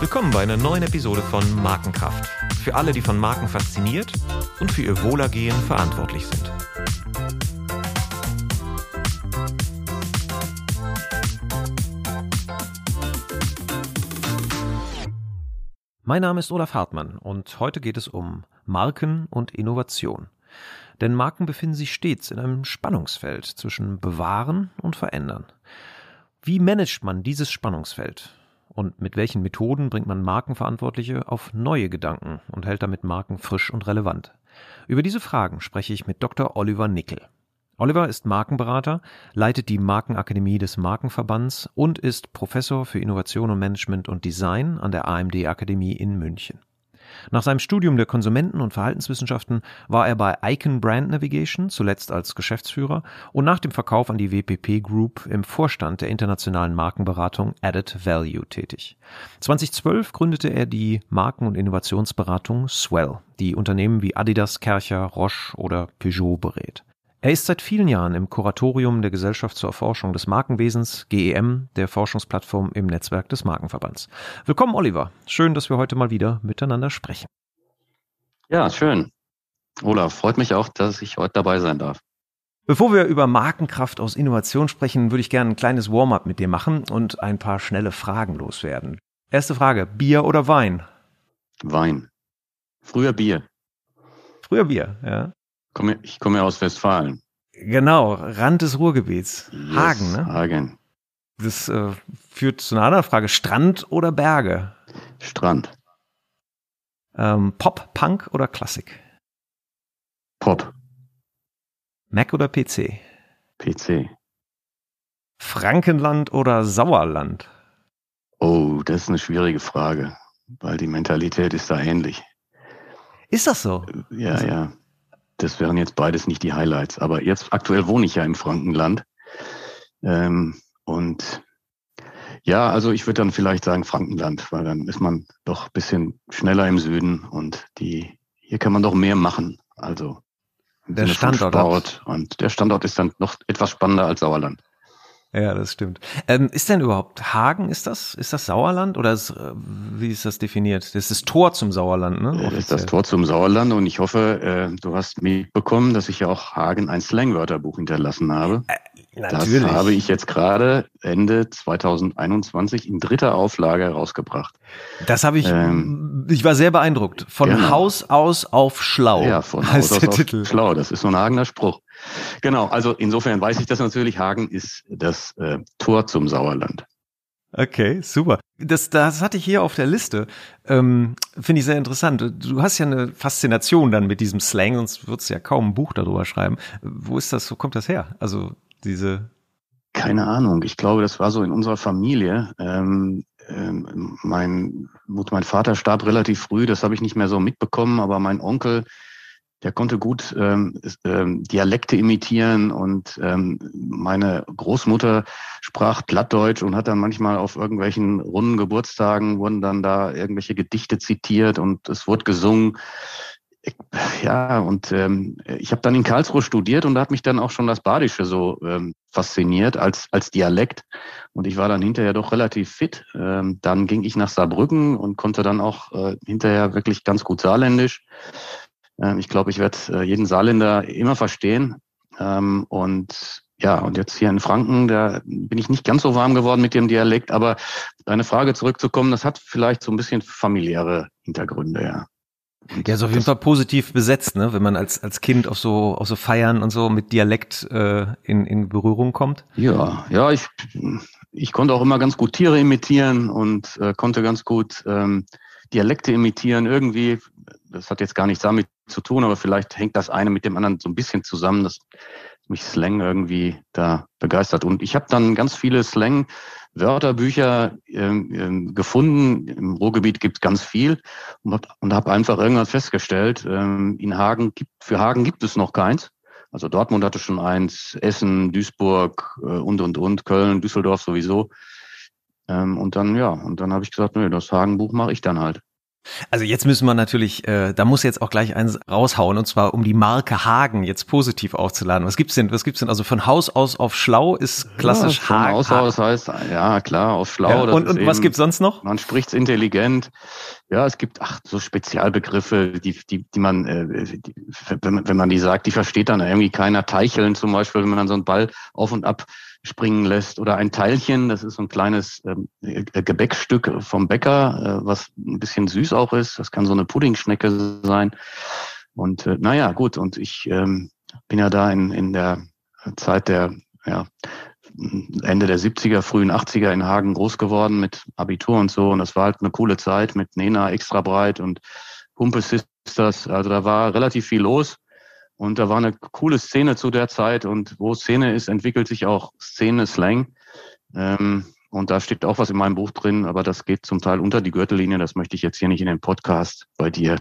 Willkommen bei einer neuen Episode von Markenkraft. Für alle, die von Marken fasziniert und für ihr Wohlergehen verantwortlich sind. Mein Name ist Olaf Hartmann und heute geht es um Marken und Innovation. Denn Marken befinden sich stets in einem Spannungsfeld zwischen Bewahren und Verändern. Wie managt man dieses Spannungsfeld? Und mit welchen Methoden bringt man Markenverantwortliche auf neue Gedanken und hält damit Marken frisch und relevant? Über diese Fragen spreche ich mit Dr. Oliver Nickel. Oliver ist Markenberater, leitet die Markenakademie des Markenverbands und ist Professor für Innovation und Management und Design an der AMD Akademie in München. Nach seinem Studium der Konsumenten- und Verhaltenswissenschaften war er bei Icon Brand Navigation, zuletzt als Geschäftsführer, und nach dem Verkauf an die WPP Group im Vorstand der internationalen Markenberatung Added Value tätig. 2012 gründete er die Marken- und Innovationsberatung Swell, die Unternehmen wie Adidas, Kercher, Roche oder Peugeot berät. Er ist seit vielen Jahren im Kuratorium der Gesellschaft zur Erforschung des Markenwesens, GEM, der Forschungsplattform im Netzwerk des Markenverbands. Willkommen, Oliver. Schön, dass wir heute mal wieder miteinander sprechen. Ja, schön. Olaf, freut mich auch, dass ich heute dabei sein darf. Bevor wir über Markenkraft aus Innovation sprechen, würde ich gerne ein kleines Warm-up mit dir machen und ein paar schnelle Fragen loswerden. Erste Frage, Bier oder Wein? Wein. Früher Bier. Früher Bier, ja. Ich komme ja aus Westfalen. Genau, Rand des Ruhrgebiets. Yes, Hagen, ne? Hagen. Das äh, führt zu einer anderen Frage. Strand oder Berge? Strand. Ähm, Pop, Punk oder Klassik? Pop. Mac oder PC? PC. Frankenland oder Sauerland? Oh, das ist eine schwierige Frage, weil die Mentalität ist da ähnlich. Ist das so? Ja, Also- ja. Das wären jetzt beides nicht die Highlights. Aber jetzt aktuell wohne ich ja im Frankenland. Ähm, und ja, also ich würde dann vielleicht sagen Frankenland, weil dann ist man doch ein bisschen schneller im Süden und die hier kann man doch mehr machen. Also Der Standort und der Standort ist dann noch etwas spannender als Sauerland. Ja, das stimmt. Ähm, ist denn überhaupt Hagen, ist das, ist das Sauerland oder ist, äh, wie ist das definiert? Das ist das Tor zum Sauerland, ne? Das ist das Offiziell. Tor zum Sauerland und ich hoffe, äh, du hast mitbekommen, dass ich ja auch Hagen ein Slangwörterbuch hinterlassen habe. Natürlich. Das habe ich jetzt gerade Ende 2021 in dritter Auflage herausgebracht. Das habe ich, Ähm, ich war sehr beeindruckt. Von genau. Haus aus auf schlau. Ja, von Haus aus auf Titel. schlau. Das ist so ein Hagener Spruch. Genau, also insofern weiß ich das natürlich. Hagen ist das äh, Tor zum Sauerland. Okay, super. Das, das hatte ich hier auf der Liste. Ähm, Finde ich sehr interessant. Du hast ja eine Faszination dann mit diesem Slang, sonst würdest du ja kaum ein Buch darüber schreiben. Wo ist das, wo kommt das her? Also diese, Keine Ahnung. Ich glaube, das war so in unserer Familie. Ähm, ähm, mein, gut, mein Vater starb relativ früh, das habe ich nicht mehr so mitbekommen, aber mein Onkel, der konnte gut ähm, ähm, Dialekte imitieren und ähm, meine Großmutter sprach Plattdeutsch und hat dann manchmal auf irgendwelchen runden Geburtstagen wurden dann da irgendwelche Gedichte zitiert und es wurde gesungen. Ja, und ähm, ich habe dann in Karlsruhe studiert und da hat mich dann auch schon das Badische so ähm, fasziniert als, als Dialekt. Und ich war dann hinterher doch relativ fit. Ähm, dann ging ich nach Saarbrücken und konnte dann auch äh, hinterher wirklich ganz gut Saarländisch. Ähm, ich glaube, ich werde äh, jeden Saarländer immer verstehen. Ähm, und ja, und jetzt hier in Franken, da bin ich nicht ganz so warm geworden mit dem Dialekt, aber deine Frage zurückzukommen, das hat vielleicht so ein bisschen familiäre Hintergründe, ja. Ja, ist auf jeden Fall positiv besetzt, ne? Wenn man als, als Kind auf so, auf so Feiern und so mit Dialekt äh, in, in Berührung kommt. Ja, ja, ich, ich konnte auch immer ganz gut Tiere imitieren und äh, konnte ganz gut ähm, Dialekte imitieren. Irgendwie, das hat jetzt gar nichts damit zu tun, aber vielleicht hängt das eine mit dem anderen so ein bisschen zusammen, dass mich Slang irgendwie da begeistert. Und ich habe dann ganz viele Slang-Wörterbücher ähm, ähm, gefunden. Im Ruhrgebiet gibt es ganz viel und habe und hab einfach irgendwann festgestellt, ähm, in Hagen gibt, für Hagen gibt es noch keins. Also Dortmund hatte schon eins, Essen, Duisburg äh, und und und, Köln, Düsseldorf sowieso. Ähm, und dann ja, und dann habe ich gesagt, nö, das Hagenbuch mache ich dann halt. Also jetzt müssen wir natürlich, äh, da muss jetzt auch gleich eins raushauen und zwar um die Marke Hagen jetzt positiv aufzuladen. Was gibt's denn? Was gibt's denn? Also von Haus aus auf Schlau ist klassisch ja, von Hagen. Haus aus heißt ja klar auf Schlau. Ja, und und was gibt's sonst noch? Man spricht's intelligent. Ja, es gibt ach so Spezialbegriffe, die die die man, äh, die, wenn, wenn man die sagt, die versteht dann irgendwie keiner. Teicheln zum Beispiel, wenn man dann so einen Ball auf und ab springen lässt oder ein Teilchen, das ist so ein kleines ähm, Gebäckstück vom Bäcker, äh, was ein bisschen süß auch ist. Das kann so eine Puddingschnecke sein. Und äh, naja, gut, und ich ähm, bin ja da in, in der Zeit der ja, Ende der 70er, frühen 80er in Hagen groß geworden mit Abitur und so. Und das war halt eine coole Zeit mit Nena extra breit und Humpe Sisters. Also da war relativ viel los. Und da war eine coole Szene zu der Zeit. Und wo Szene ist, entwickelt sich auch Szene-Slang. Ähm, und da steht auch was in meinem Buch drin, aber das geht zum Teil unter die Gürtellinie. Das möchte ich jetzt hier nicht in den Podcast bei dir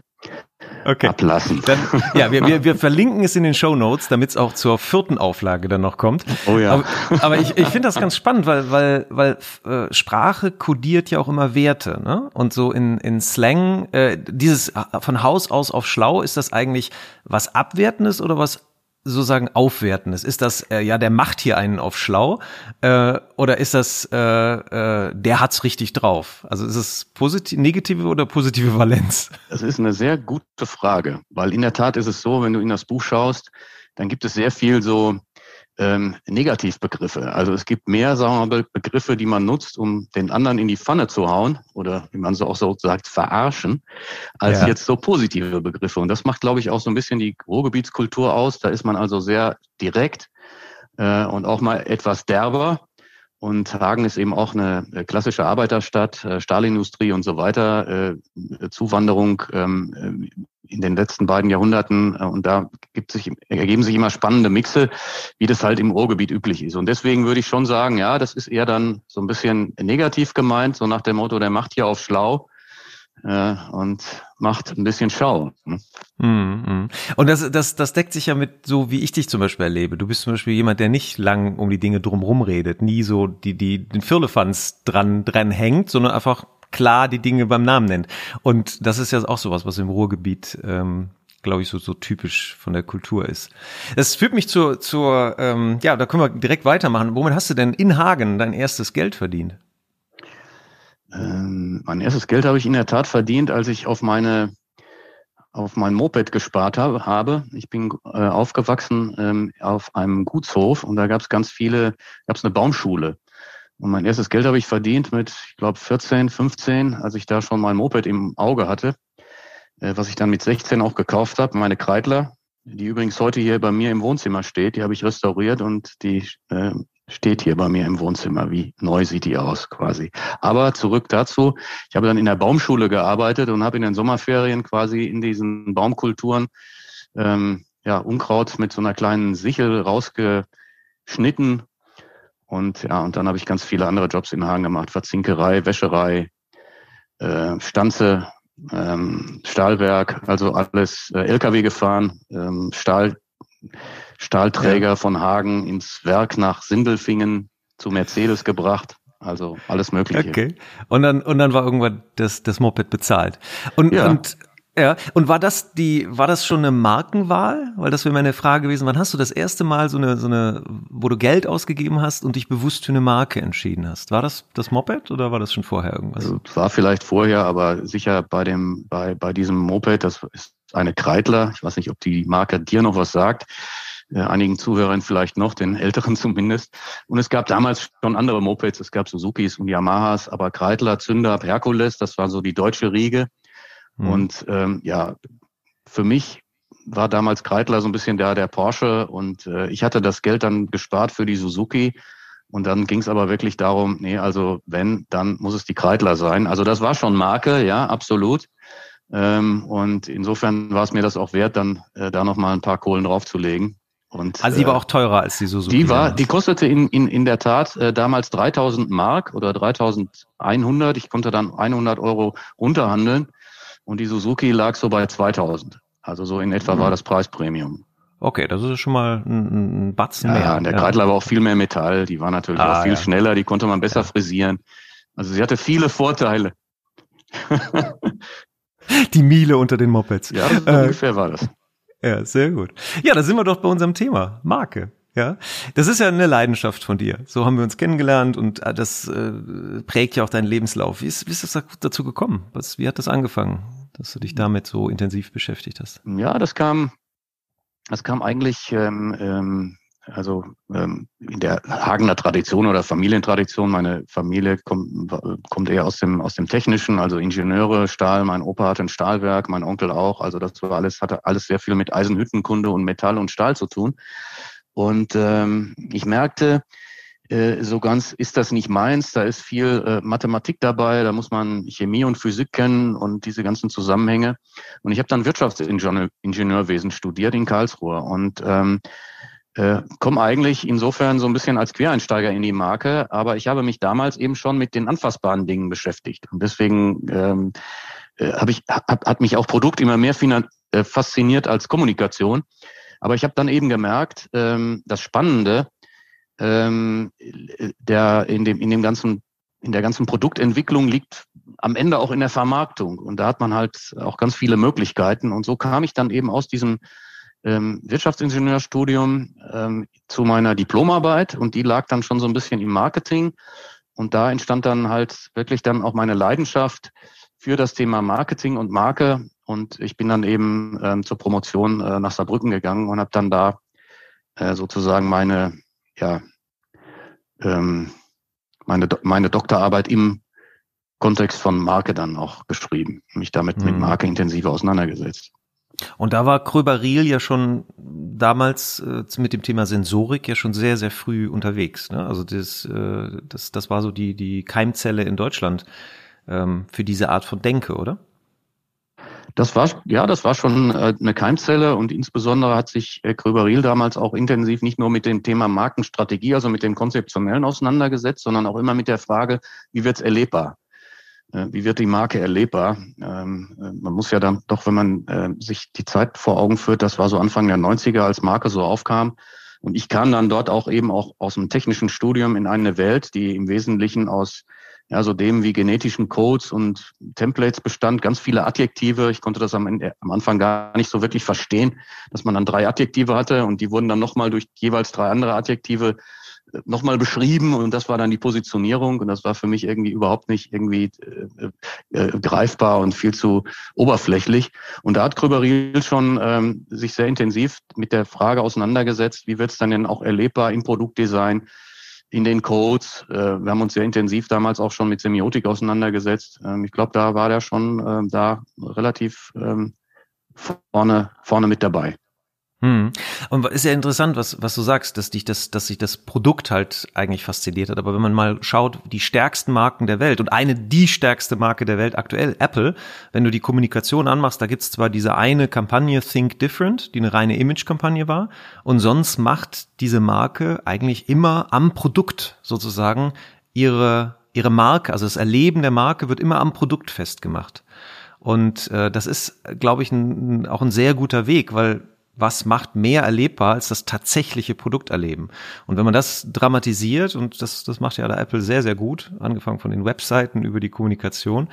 okay. ablassen. Dann, ja, wir, wir, wir verlinken es in den Show Notes, damit es auch zur vierten Auflage dann noch kommt. Oh ja. Aber, aber ich, ich finde das ganz spannend, weil, weil, weil äh, Sprache kodiert ja auch immer Werte. Ne? Und so in, in Slang, äh, dieses äh, von Haus aus auf schlau, ist das eigentlich was Abwertendes oder was sozusagen Aufwertendes? Ist das, äh, ja, der macht hier einen auf schlau äh, oder ist das, äh, äh, der hat's richtig drauf? Also ist es positiv, negative oder positive Valenz? Das ist eine sehr gute Frage, weil in der Tat ist es so, wenn du in das Buch schaust, dann gibt es sehr viel so ähm, Negativbegriffe. Also es gibt mehr, sagen wir mal, Begriffe, die man nutzt, um den anderen in die Pfanne zu hauen oder wie man so auch so sagt, verarschen, als ja. jetzt so positive Begriffe. Und das macht, glaube ich, auch so ein bisschen die Ruhrgebietskultur aus. Da ist man also sehr direkt äh, und auch mal etwas derber. Und Hagen ist eben auch eine klassische Arbeiterstadt, äh, Stahlindustrie und so weiter, äh, Zuwanderung ähm, in den letzten beiden Jahrhunderten. Äh, und da gibt sich, ergeben sich immer spannende Mixe, wie das halt im Ruhrgebiet üblich ist. Und deswegen würde ich schon sagen, ja, das ist eher dann so ein bisschen negativ gemeint, so nach dem Motto, der macht hier auf schlau äh, und macht ein bisschen Schau. Ne? Mm, Und das, das, das deckt sich ja mit so, wie ich dich zum Beispiel erlebe. Du bist zum Beispiel jemand, der nicht lang um die Dinge drumherum redet, nie so die, die, den Firlefanz dran, dran hängt, sondern einfach klar die Dinge beim Namen nennt. Und das ist ja auch sowas, was im Ruhrgebiet ähm, glaube ich, so, so typisch von der Kultur ist. Das führt mich zur, zur ähm, ja, da können wir direkt weitermachen. Womit hast du denn in Hagen dein erstes Geld verdient? Ähm, mein erstes Geld habe ich in der Tat verdient, als ich auf meine auf mein Moped gespart habe. habe. Ich bin äh, aufgewachsen ähm, auf einem Gutshof und da gab es ganz viele, gab es eine Baumschule. Und mein erstes Geld habe ich verdient mit, ich glaube, 14, 15, als ich da schon mein Moped im Auge hatte, äh, was ich dann mit 16 auch gekauft habe, meine Kreidler, die übrigens heute hier bei mir im Wohnzimmer steht, die habe ich restauriert und die äh, steht hier bei mir im Wohnzimmer. Wie neu sieht die aus quasi. Aber zurück dazu. Ich habe dann in der Baumschule gearbeitet und habe in den Sommerferien quasi in diesen Baumkulturen ähm, ja, Unkraut mit so einer kleinen Sichel rausgeschnitten. Und ja, und dann habe ich ganz viele andere Jobs in Hagen gemacht. Verzinkerei, Wäscherei, äh, Stanze, ähm, Stahlwerk, also alles äh, LKW gefahren, ähm, Stahl, Stahlträger ja. von Hagen ins Werk nach Sindelfingen zu Mercedes gebracht. Also alles Mögliche. Okay. Und dann, und dann war irgendwann das, das Moped bezahlt. Und, ja. und ja, und war das die, war das schon eine Markenwahl? Weil das wäre meine Frage gewesen. Wann hast du das erste Mal so eine, so eine, wo du Geld ausgegeben hast und dich bewusst für eine Marke entschieden hast? War das das Moped oder war das schon vorher irgendwas? Also, war vielleicht vorher, aber sicher bei dem, bei, bei diesem Moped, das ist eine Kreidler. Ich weiß nicht, ob die Marke dir noch was sagt äh, einigen Zuhörern vielleicht noch, den älteren zumindest. Und es gab damals schon andere Mopeds, es gab Suzukis und Yamahas, aber Kreidler, Zünder, Herkules, das war so die deutsche Riege. Mhm. Und ähm, ja, für mich war damals Kreidler so ein bisschen da der Porsche und äh, ich hatte das Geld dann gespart für die Suzuki. Und dann ging es aber wirklich darum, nee, also wenn, dann muss es die Kreidler sein. Also das war schon Marke, ja, absolut. Ähm, und insofern war es mir das auch wert, dann äh, da nochmal ein paar Kohlen draufzulegen. Und, also die war äh, auch teurer als die Suzuki. Die war, die kostete in, in, in der Tat äh, damals 3000 Mark oder 3100. Ich konnte dann 100 Euro runterhandeln und die Suzuki lag so bei 2000. Also so in etwa mhm. war das Preispremium. Okay, das ist schon mal ein, ein Batzen ja, mehr. Ja, der Kreidler war auch viel mehr Metall. Die war natürlich ah, auch viel ja. schneller. Die konnte man besser ja. frisieren. Also sie hatte viele Vorteile. Die Miele unter den Mopeds. Ja, so äh, ungefähr war das. Ja, sehr gut. Ja, da sind wir doch bei unserem Thema. Marke. Ja, das ist ja eine Leidenschaft von dir. So haben wir uns kennengelernt und äh, das äh, prägt ja auch deinen Lebenslauf. Wie ist, wie ist das dazu gekommen? Was, wie hat das angefangen, dass du dich damit so intensiv beschäftigt hast? Ja, das kam, das kam eigentlich ähm, ähm, also ähm, in der Hagener Tradition oder Familientradition. Meine Familie kommt, kommt eher aus dem aus dem Technischen, also Ingenieure, Stahl. Mein Opa hatte ein Stahlwerk, mein Onkel auch. Also das war alles hatte alles sehr viel mit Eisenhüttenkunde und Metall und Stahl zu tun. Und ähm, ich merkte, so ganz ist das nicht meins. Da ist viel äh, Mathematik dabei, da muss man Chemie und Physik kennen und diese ganzen Zusammenhänge. Und ich habe dann Wirtschaftsingenieurwesen studiert in Karlsruhe und ähm, äh, komme eigentlich insofern so ein bisschen als Quereinsteiger in die Marke, aber ich habe mich damals eben schon mit den anfassbaren Dingen beschäftigt. Und deswegen ähm, äh, habe ich, hab, hat mich auch Produkt immer mehr äh, fasziniert als Kommunikation. Aber ich habe dann eben gemerkt, ähm, das Spannende, ähm, der in dem in dem ganzen in der ganzen Produktentwicklung liegt am Ende auch in der Vermarktung. Und da hat man halt auch ganz viele Möglichkeiten. Und so kam ich dann eben aus diesem ähm, Wirtschaftsingenieurstudium ähm, zu meiner Diplomarbeit. Und die lag dann schon so ein bisschen im Marketing. Und da entstand dann halt wirklich dann auch meine Leidenschaft für das Thema Marketing und Marke. Und ich bin dann eben ähm, zur Promotion äh, nach Saarbrücken gegangen und habe dann da äh, sozusagen meine ja ähm, meine meine Doktorarbeit im Kontext von Marke dann auch geschrieben, mich damit mhm. mit Marke intensiver auseinandergesetzt. Und da war Kröber-Riel ja schon damals äh, mit dem Thema Sensorik ja schon sehr, sehr früh unterwegs. Ne? Also das, äh, das, das war so die, die Keimzelle in Deutschland ähm, für diese Art von Denke, oder? Das war, ja, das war schon äh, eine Keimzelle und insbesondere hat sich äh, Kröber-Riel damals auch intensiv nicht nur mit dem Thema Markenstrategie, also mit dem Konzeptionellen auseinandergesetzt, sondern auch immer mit der Frage, wie wird's erlebbar? Äh, wie wird die Marke erlebbar? Ähm, äh, man muss ja dann doch, wenn man äh, sich die Zeit vor Augen führt, das war so Anfang der 90er, als Marke so aufkam. Und ich kam dann dort auch eben auch aus dem technischen Studium in eine Welt, die im Wesentlichen aus ja, so dem wie genetischen Codes und Templates bestand, ganz viele Adjektive. Ich konnte das am, am Anfang gar nicht so wirklich verstehen, dass man dann drei Adjektive hatte und die wurden dann nochmal durch jeweils drei andere Adjektive nochmal beschrieben und das war dann die Positionierung und das war für mich irgendwie überhaupt nicht irgendwie äh, äh, greifbar und viel zu oberflächlich. Und da hat Kröberil schon ähm, sich sehr intensiv mit der Frage auseinandergesetzt, wie wird es dann denn auch erlebbar im Produktdesign, in den Codes. Äh, wir haben uns sehr intensiv damals auch schon mit Semiotik auseinandergesetzt. Ähm, ich glaube, da war der schon äh, da relativ ähm, vorne, vorne mit dabei. Hm. Und ist ja interessant, was, was du sagst, dass dich das, dass sich das Produkt halt eigentlich fasziniert hat. Aber wenn man mal schaut, die stärksten Marken der Welt und eine die stärkste Marke der Welt aktuell, Apple, wenn du die Kommunikation anmachst, da gibt's zwar diese eine Kampagne Think Different, die eine reine Image-Kampagne war, und sonst macht diese Marke eigentlich immer am Produkt sozusagen ihre, ihre Marke, also das Erleben der Marke wird immer am Produkt festgemacht. Und äh, das ist, glaube ich, ein, auch ein sehr guter Weg, weil was macht mehr erlebbar als das tatsächliche Produkterleben. Und wenn man das dramatisiert, und das, das macht ja da Apple sehr, sehr gut, angefangen von den Webseiten über die Kommunikation,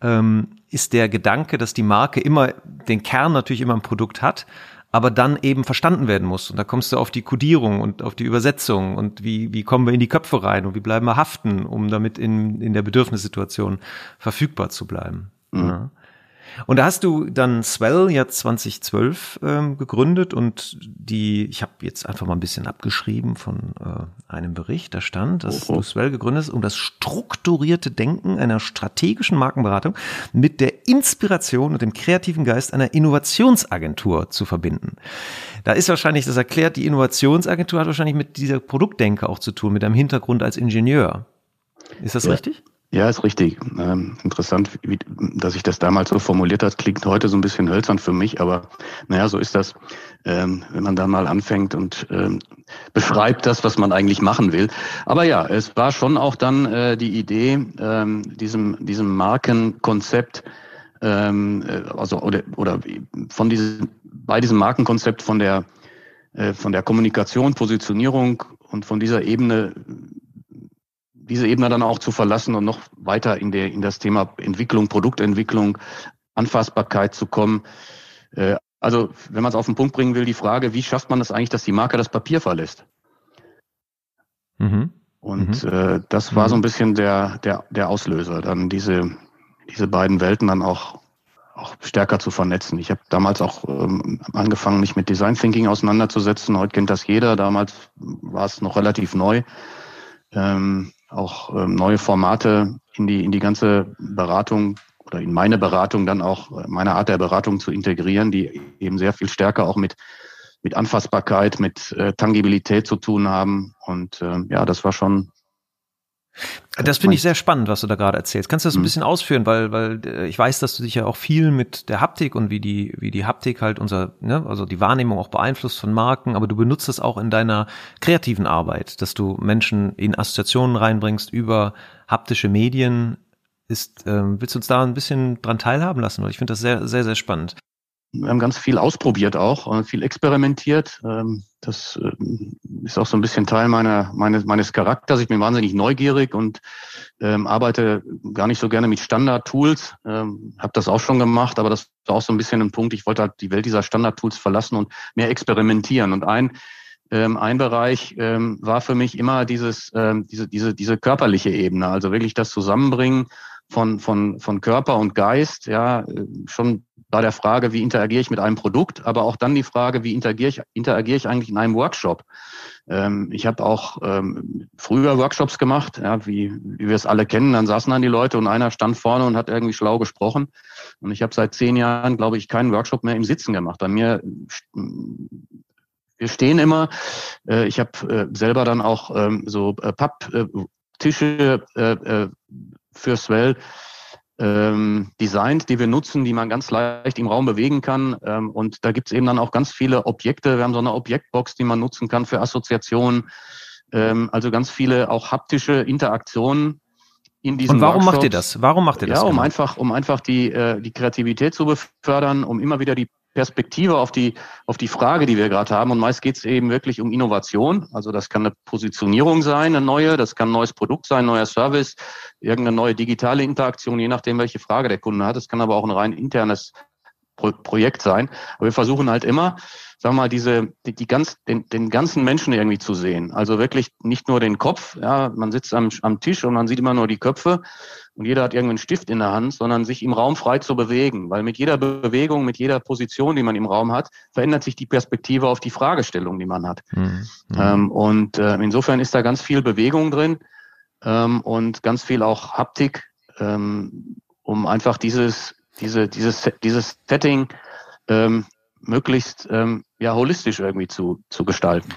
ähm, ist der Gedanke, dass die Marke immer den Kern natürlich immer im Produkt hat, aber dann eben verstanden werden muss. Und da kommst du auf die Codierung und auf die Übersetzung und wie, wie kommen wir in die Köpfe rein und wie bleiben wir haften, um damit in, in der Bedürfnissituation verfügbar zu bleiben. Mhm. Ja. Und da hast du dann Swell ja 2012 ähm, gegründet und die, ich habe jetzt einfach mal ein bisschen abgeschrieben von äh, einem Bericht, da stand, dass oh, oh. du Swell gegründet hast, um das strukturierte Denken einer strategischen Markenberatung mit der Inspiration und dem kreativen Geist einer Innovationsagentur zu verbinden. Da ist wahrscheinlich, das erklärt, die Innovationsagentur hat wahrscheinlich mit dieser Produktdenke auch zu tun, mit deinem Hintergrund als Ingenieur. Ist das ja. richtig? Ja, ist richtig. Ähm, interessant, wie, dass ich das damals so formuliert hat, klingt heute so ein bisschen hölzern für mich, aber naja, so ist das, ähm, wenn man da mal anfängt und ähm, beschreibt das, was man eigentlich machen will. Aber ja, es war schon auch dann äh, die Idee, ähm, diesem, diesem Markenkonzept, ähm, äh, also oder, oder von diesem, bei diesem Markenkonzept von der äh, von der Kommunikation, Positionierung und von dieser Ebene diese Ebene dann auch zu verlassen und noch weiter in, der, in das Thema Entwicklung, Produktentwicklung Anfassbarkeit zu kommen. Äh, also, wenn man es auf den Punkt bringen will, die Frage, wie schafft man das eigentlich, dass die Marke das Papier verlässt? Mhm. Und mhm. Äh, das war so ein mhm. bisschen der, der, der Auslöser, dann diese, diese beiden Welten dann auch, auch stärker zu vernetzen. Ich habe damals auch ähm, angefangen, mich mit Design Thinking auseinanderzusetzen. Heute kennt das jeder. Damals war es noch relativ neu. Ähm, auch ähm, neue Formate in die, in die ganze Beratung oder in meine Beratung dann auch, äh, meine Art der Beratung zu integrieren, die eben sehr viel stärker auch mit mit Anfassbarkeit, mit äh, Tangibilität zu tun haben. Und äh, ja, das war schon. Das finde ich sehr spannend, was du da gerade erzählst. Kannst du das ein mhm. bisschen ausführen, weil, weil äh, ich weiß, dass du dich ja auch viel mit der Haptik und wie die, wie die Haptik halt unser, ne, also die Wahrnehmung auch beeinflusst von Marken, aber du benutzt das auch in deiner kreativen Arbeit, dass du Menschen in Assoziationen reinbringst über haptische Medien. Ist, ähm, willst du uns da ein bisschen dran teilhaben lassen? Weil ich finde das sehr, sehr, sehr spannend. Wir haben ganz viel ausprobiert auch, und viel experimentiert. Ähm, das ähm, ist auch so ein bisschen Teil meiner, meines, meines Charakters. Ich bin wahnsinnig neugierig und ähm, arbeite gar nicht so gerne mit Standard-Tools. Ähm, habe das auch schon gemacht, aber das war auch so ein bisschen ein Punkt. Ich wollte halt die Welt dieser Standard-Tools verlassen und mehr experimentieren. Und ein ein Bereich war für mich immer dieses, diese, diese, diese körperliche Ebene, also wirklich das Zusammenbringen von, von, von Körper und Geist, ja, schon bei der Frage, wie interagiere ich mit einem Produkt, aber auch dann die Frage, wie interagiere ich, interagiere ich eigentlich in einem Workshop. Ähm, ich habe auch ähm, früher Workshops gemacht, ja, wie, wie wir es alle kennen. Dann saßen dann die Leute und einer stand vorne und hat irgendwie schlau gesprochen. Und ich habe seit zehn Jahren, glaube ich, keinen Workshop mehr im Sitzen gemacht. Bei mir wir stehen immer. Äh, ich habe äh, selber dann auch ähm, so äh, Papptische äh, äh, für Swell ähm, designt, die wir nutzen, die man ganz leicht im Raum bewegen kann. Ähm, und da gibt es eben dann auch ganz viele Objekte. Wir haben so eine Objektbox, die man nutzen kann für Assoziationen. Ähm, also ganz viele auch haptische Interaktionen in diesen Und warum Workshops. macht ihr das? Warum macht ihr das? Ja, um genau? einfach, um einfach die, äh, die Kreativität zu befördern, um immer wieder die Perspektive auf die, auf die Frage, die wir gerade haben. Und meist geht es eben wirklich um Innovation. Also das kann eine Positionierung sein, eine neue, das kann ein neues Produkt sein, ein neuer Service, irgendeine neue digitale Interaktion, je nachdem, welche Frage der Kunde hat. Es kann aber auch ein rein internes Pro Projekt sein. Aber wir versuchen halt immer, sagen wir mal, diese, die, die ganz, den, den ganzen Menschen irgendwie zu sehen. Also wirklich nicht nur den Kopf, ja, man sitzt am, am Tisch und man sieht immer nur die Köpfe und jeder hat irgendeinen Stift in der Hand, sondern sich im Raum frei zu bewegen. Weil mit jeder Bewegung, mit jeder Position, die man im Raum hat, verändert sich die Perspektive auf die Fragestellung, die man hat. Mhm. Ähm, und äh, insofern ist da ganz viel Bewegung drin ähm, und ganz viel auch Haptik, ähm, um einfach dieses diese, dieses, dieses Setting ähm, möglichst ähm, ja, holistisch irgendwie zu, zu gestalten.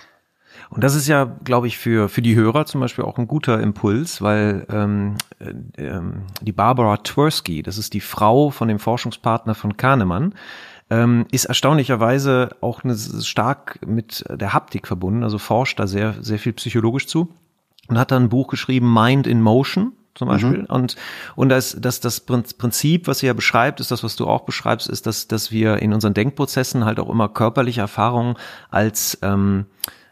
Und das ist ja, glaube ich, für, für die Hörer zum Beispiel auch ein guter Impuls, weil ähm, äh, ähm, die Barbara Tversky, das ist die Frau von dem Forschungspartner von Kahnemann, ähm, ist erstaunlicherweise auch eine, stark mit der Haptik verbunden, also forscht da sehr, sehr viel psychologisch zu und hat dann ein Buch geschrieben, Mind in Motion zum mhm. Beispiel. Mhm. Und, und das, das, das Prinzip, was sie ja beschreibt, ist das, was du auch beschreibst, ist, dass, dass wir in unseren Denkprozessen halt auch immer körperliche Erfahrungen als ähm,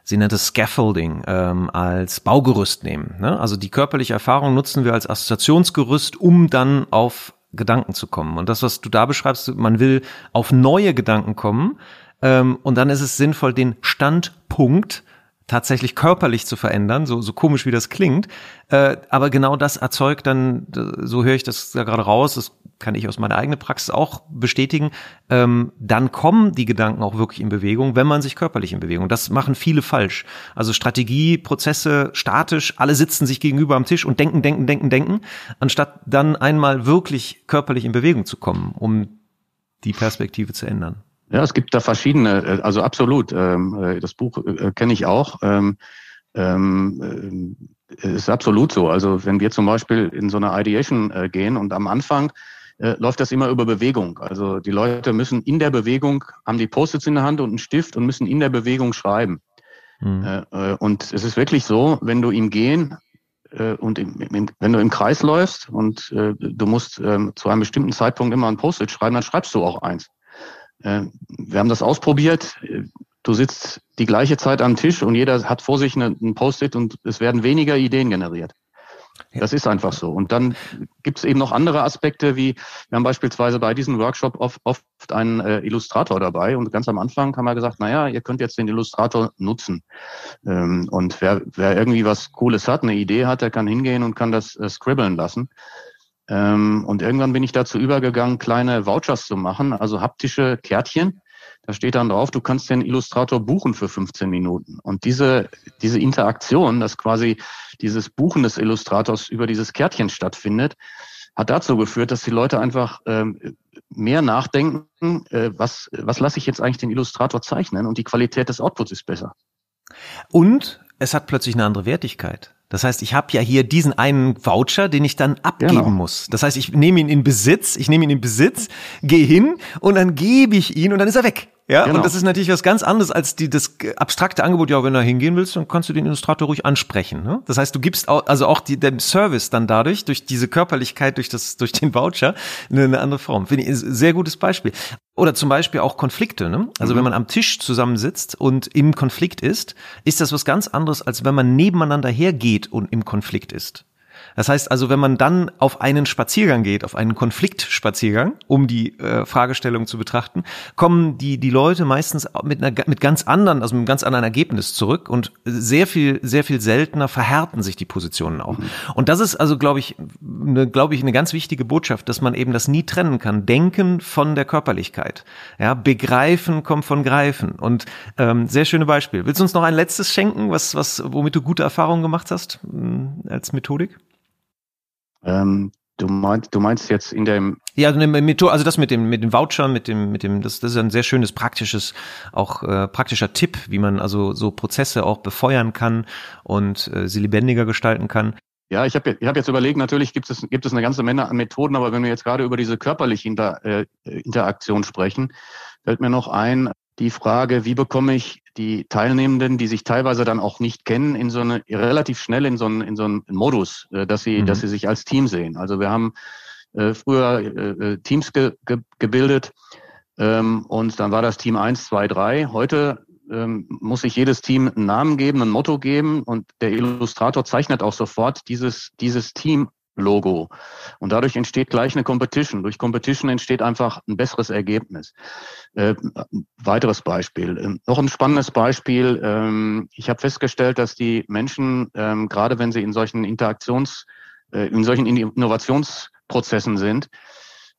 sie nennt es Scaffolding, ähm, als Baugerüst nehmen. Ne? Also die körperliche Erfahrung nutzen wir als Assoziationsgerüst, um dann auf Gedanken zu kommen. Und das, was du da beschreibst, man will auf neue Gedanken kommen. Ähm, und dann ist es sinnvoll, den Standpunkt tatsächlich körperlich zu verändern, so, so komisch wie das klingt. Äh, aber genau das erzeugt dann, so höre ich das da gerade raus, das kann ich aus meiner eigenen Praxis auch bestätigen, ähm, dann kommen die Gedanken auch wirklich in Bewegung, wenn man sich körperlich in Bewegung. Das machen viele falsch. Also Strategie, Prozesse statisch, alle sitzen sich gegenüber am Tisch und denken, denken, denken, denken, anstatt dann einmal wirklich körperlich in Bewegung zu kommen, um die Perspektive zu ändern. Ja, es gibt da verschiedene, äh, also absolut. Ähm, äh, das Buch äh, kenne ich auch. Ähm, ähm, ist absolut so. Also wenn wir zum Beispiel in so eine Ideation gehen und am Anfang läuft das immer über Bewegung. Also die Leute müssen in der Bewegung, haben die Post-its in der Hand und einen Stift und müssen in der Bewegung schreiben. Mhm. und es ist wirklich so, wenn du im Gehen und im, im, wenn du im Kreis läufst und du musst zu einem bestimmten Zeitpunkt immer ein Post-it schreiben, dann schreibst du auch eins. Äh, wir haben das ausprobiert. Du sitzt die gleiche Zeit am Tisch und jeder hat vor sich ein Post-it und es werden weniger Ideen generiert. Das ist einfach so. Und dann gibt es eben noch andere Aspekte, wie wir haben beispielsweise bei diesem Workshop oft, oft einen äh, Illustrator dabei. Und ganz am Anfang haben wir gesagt, naja, ihr könnt jetzt den Illustrator nutzen. Ähm, und wer, wer irgendwie was Cooles hat, eine Idee hat, der kann hingehen und kann das äh, scribbeln lassen. Ähm, und irgendwann bin ich dazu übergegangen, kleine Vouchers zu machen, also haptische Kärtchen. Da steht dann drauf, du kannst den Illustrator buchen für 15 Minuten. Und diese, diese Interaktion, dass quasi dieses Buchen des Illustrators über dieses Kärtchen stattfindet, hat dazu geführt, dass die Leute einfach ähm, mehr nachdenken, äh, was, was lasse ich jetzt eigentlich den Illustrator zeichnen und die Qualität des Outputs ist besser. Und es hat plötzlich eine andere Wertigkeit. Das heißt, ich habe ja hier diesen einen Voucher, den ich dann abgeben genau. muss. Das heißt, ich nehme ihn in Besitz, ich nehme ihn in Besitz, gehe hin und dann gebe ich ihn und dann ist er weg. Ja, genau. und das ist natürlich was ganz anderes als die, das abstrakte Angebot. Ja, wenn du da hingehen willst, dann kannst du den Illustrator ruhig ansprechen. Ne? Das heißt, du gibst auch, also auch die, dem Service dann dadurch, durch diese Körperlichkeit, durch das, durch den Voucher, eine, eine andere Form. Finde ich ein sehr gutes Beispiel. Oder zum Beispiel auch Konflikte. Ne? Also mhm. wenn man am Tisch zusammensitzt und im Konflikt ist, ist das was ganz anderes, als wenn man nebeneinander hergeht und im Konflikt ist. Das heißt also, wenn man dann auf einen Spaziergang geht, auf einen Konfliktspaziergang, um die äh, Fragestellung zu betrachten, kommen die, die Leute meistens mit, einer, mit ganz anderen, also mit einem ganz anderen Ergebnis zurück und sehr viel, sehr viel seltener verhärten sich die Positionen auch. Mhm. Und das ist also, glaube ich, eine, glaube ich, eine ganz wichtige Botschaft, dass man eben das nie trennen kann. Denken von der Körperlichkeit. Ja, begreifen kommt von greifen. Und ähm, sehr schöne Beispiel. Willst du uns noch ein letztes schenken, was, was, womit du gute Erfahrungen gemacht hast hm, als Methodik? Ähm, du meinst, du meinst jetzt in dem ja, also, also das mit dem mit dem Voucher, mit dem mit dem das das ist ein sehr schönes praktisches auch äh, praktischer Tipp, wie man also so Prozesse auch befeuern kann und äh, sie lebendiger gestalten kann. Ja, ich habe ich hab jetzt überlegt, natürlich gibt es, gibt es eine ganze Menge an Methoden, aber wenn wir jetzt gerade über diese körperliche Inter, äh, Interaktion sprechen, fällt mir noch ein, die Frage, wie bekomme ich die Teilnehmenden, die sich teilweise dann auch nicht kennen, in so eine relativ schnell in so einen, in so einen Modus, äh, dass sie, mhm. dass sie sich als Team sehen. Also wir haben äh, früher äh, äh, Teams ge, ge, gebildet ähm, und dann war das Team eins, zwei, drei. Heute ähm, muss sich jedes Team einen Namen geben, ein Motto geben und der Illustrator zeichnet auch sofort dieses, dieses Team Logo. Und dadurch entsteht gleich eine Competition. Durch Competition entsteht einfach ein besseres Ergebnis. Äh, weiteres Beispiel. Ähm, noch ein spannendes Beispiel. Ähm, ich habe festgestellt, dass die Menschen, ähm, gerade wenn sie in solchen Interaktions, äh, in solchen Innovationsprozessen sind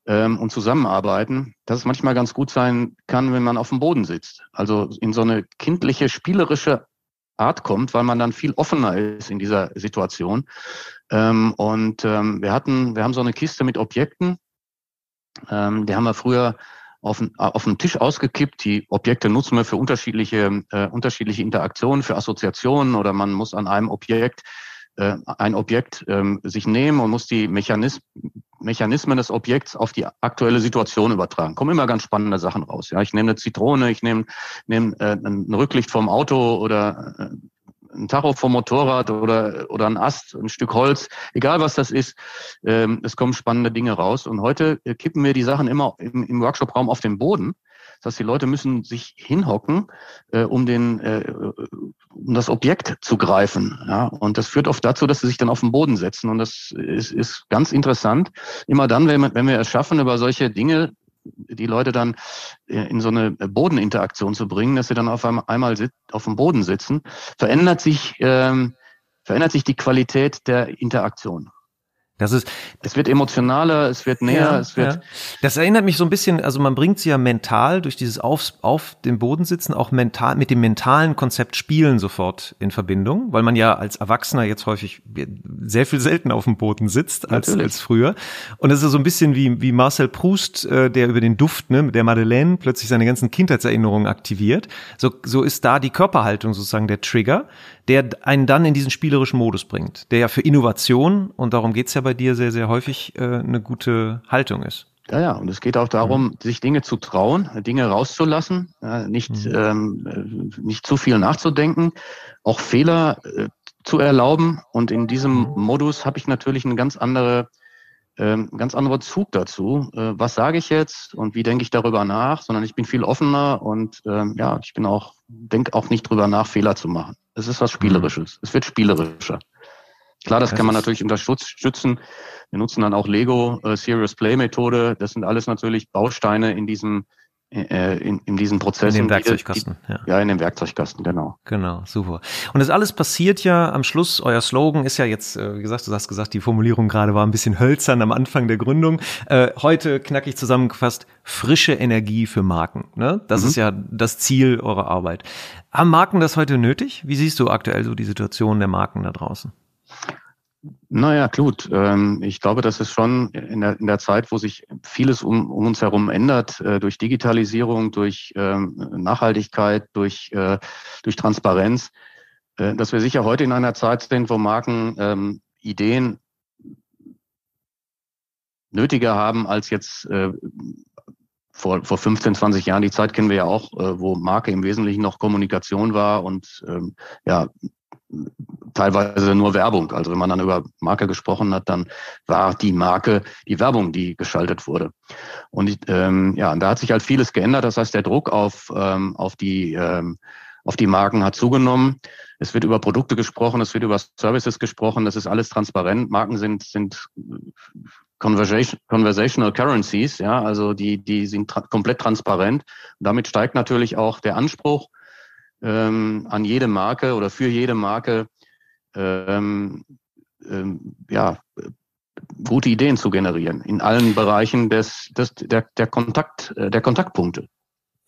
ähm, und zusammenarbeiten, dass es manchmal ganz gut sein kann, wenn man auf dem Boden sitzt. Also in so eine kindliche, spielerische Art kommt, weil man dann viel offener ist in dieser Situation. Ähm, und ähm, wir hatten, wir haben so eine Kiste mit Objekten, ähm, die haben wir früher auf, auf den Tisch ausgekippt. Die Objekte nutzen wir für unterschiedliche, äh, unterschiedliche Interaktionen, für Assoziationen oder man muss an einem Objekt äh, ein Objekt ähm, sich nehmen und muss die Mechanism Mechanismen des Objekts auf die aktuelle Situation übertragen. Kommen immer ganz spannende Sachen raus. Ja, ich nehme eine Zitrone, ich nehme, nehme äh, ein Rücklicht vom Auto oder äh, ein Tacho vom Motorrad oder, oder ein Ast, ein Stück Holz, egal was das ist, ähm, es kommen spannende Dinge raus. Und heute äh, kippen wir die Sachen immer im, im Workshop-Raum auf den Boden. Das heißt, die Leute müssen sich hinhocken, äh, um den, äh, um das Objekt zu greifen. Ja? Und das führt oft dazu, dass sie sich dann auf den Boden setzen. Und das ist, ist ganz interessant. Immer dann, wenn, wenn wir es schaffen, über solche Dinge die Leute dann äh, in so eine Bodeninteraktion zu bringen, dass sie dann auf einmal auf dem Boden sitzen, verändert sich, ähm, verändert sich die Qualität der Interaktion. Das ist, es wird emotionaler, es wird näher, ja, es wird. Ja. Das erinnert mich so ein bisschen, also man bringt sie ja mental durch dieses auf, auf dem Boden sitzen auch mental mit dem mentalen Konzept Spielen sofort in Verbindung, weil man ja als Erwachsener jetzt häufig sehr viel seltener auf dem Boden sitzt als, als früher. Und das ist so ein bisschen wie, wie Marcel Proust, äh, der über den Duft, ne, mit der Madeleine plötzlich seine ganzen Kindheitserinnerungen aktiviert. So, so ist da die Körperhaltung sozusagen der Trigger der einen dann in diesen spielerischen Modus bringt, der ja für Innovation, und darum geht's ja bei dir sehr, sehr häufig, äh, eine gute Haltung ist. Ja, ja, und es geht auch darum, mhm. sich Dinge zu trauen, Dinge rauszulassen, äh, nicht, mhm. ähm, nicht zu viel nachzudenken, auch Fehler äh, zu erlauben. Und in diesem mhm. Modus habe ich natürlich eine ganz andere ähm, ganz anderer Zug dazu. Äh, was sage ich jetzt und wie denke ich darüber nach, sondern ich bin viel offener und ähm, ja, ich bin auch, denke auch nicht drüber nach, Fehler zu machen. Es ist was Spielerisches. Es wird spielerischer. Klar, das, das kann man natürlich unterstützen. Wir nutzen dann auch Lego äh, Serious Play Methode. Das sind alles natürlich Bausteine in diesem äh, in, in diesen Prozessen. In dem Werkzeugkasten, die, ja. Ja, in dem Werkzeugkasten, genau. Genau, super. Und das alles passiert ja am Schluss, euer Slogan ist ja jetzt, äh, wie gesagt, du hast gesagt, die Formulierung gerade war ein bisschen hölzern am Anfang der Gründung. Äh, heute knackig zusammengefasst, frische Energie für Marken. Ne? Das mhm. ist ja das Ziel eurer Arbeit. Haben Marken das heute nötig? Wie siehst du aktuell so die Situation der Marken da draußen? Naja, gut. Ähm, ich glaube, das ist schon in der, in der Zeit, wo sich vieles um, um uns herum ändert, äh, durch Digitalisierung, durch ähm, Nachhaltigkeit, durch, äh, durch Transparenz, äh, dass wir sicher heute in einer Zeit sind, wo Marken ähm, Ideen nötiger haben als jetzt vor, vor 15, 20 Jahren. Die Zeit kennen wir ja auch, wo Marke im Wesentlichen noch Kommunikation war und ja, teilweise nur Werbung. Also wenn man dann über Marke gesprochen hat, dann war die Marke die Werbung, die geschaltet wurde. Und ähm, ja, da hat sich halt vieles geändert. Das heißt, der Druck auf, ähm, auf, die, ähm, auf die Marken hat zugenommen. Es wird über Produkte gesprochen, es wird über Services gesprochen, das ist alles transparent. Marken sind, sind Conversation, Conversational Currencies, ja, also die, die sind tra komplett transparent. Und damit steigt natürlich auch der Anspruch ähm, an jede Marke oder für jede Marke ähm, ähm, ja, gute Ideen zu generieren in allen Bereichen des, des, der, der, Kontakt, äh, der Kontaktpunkte.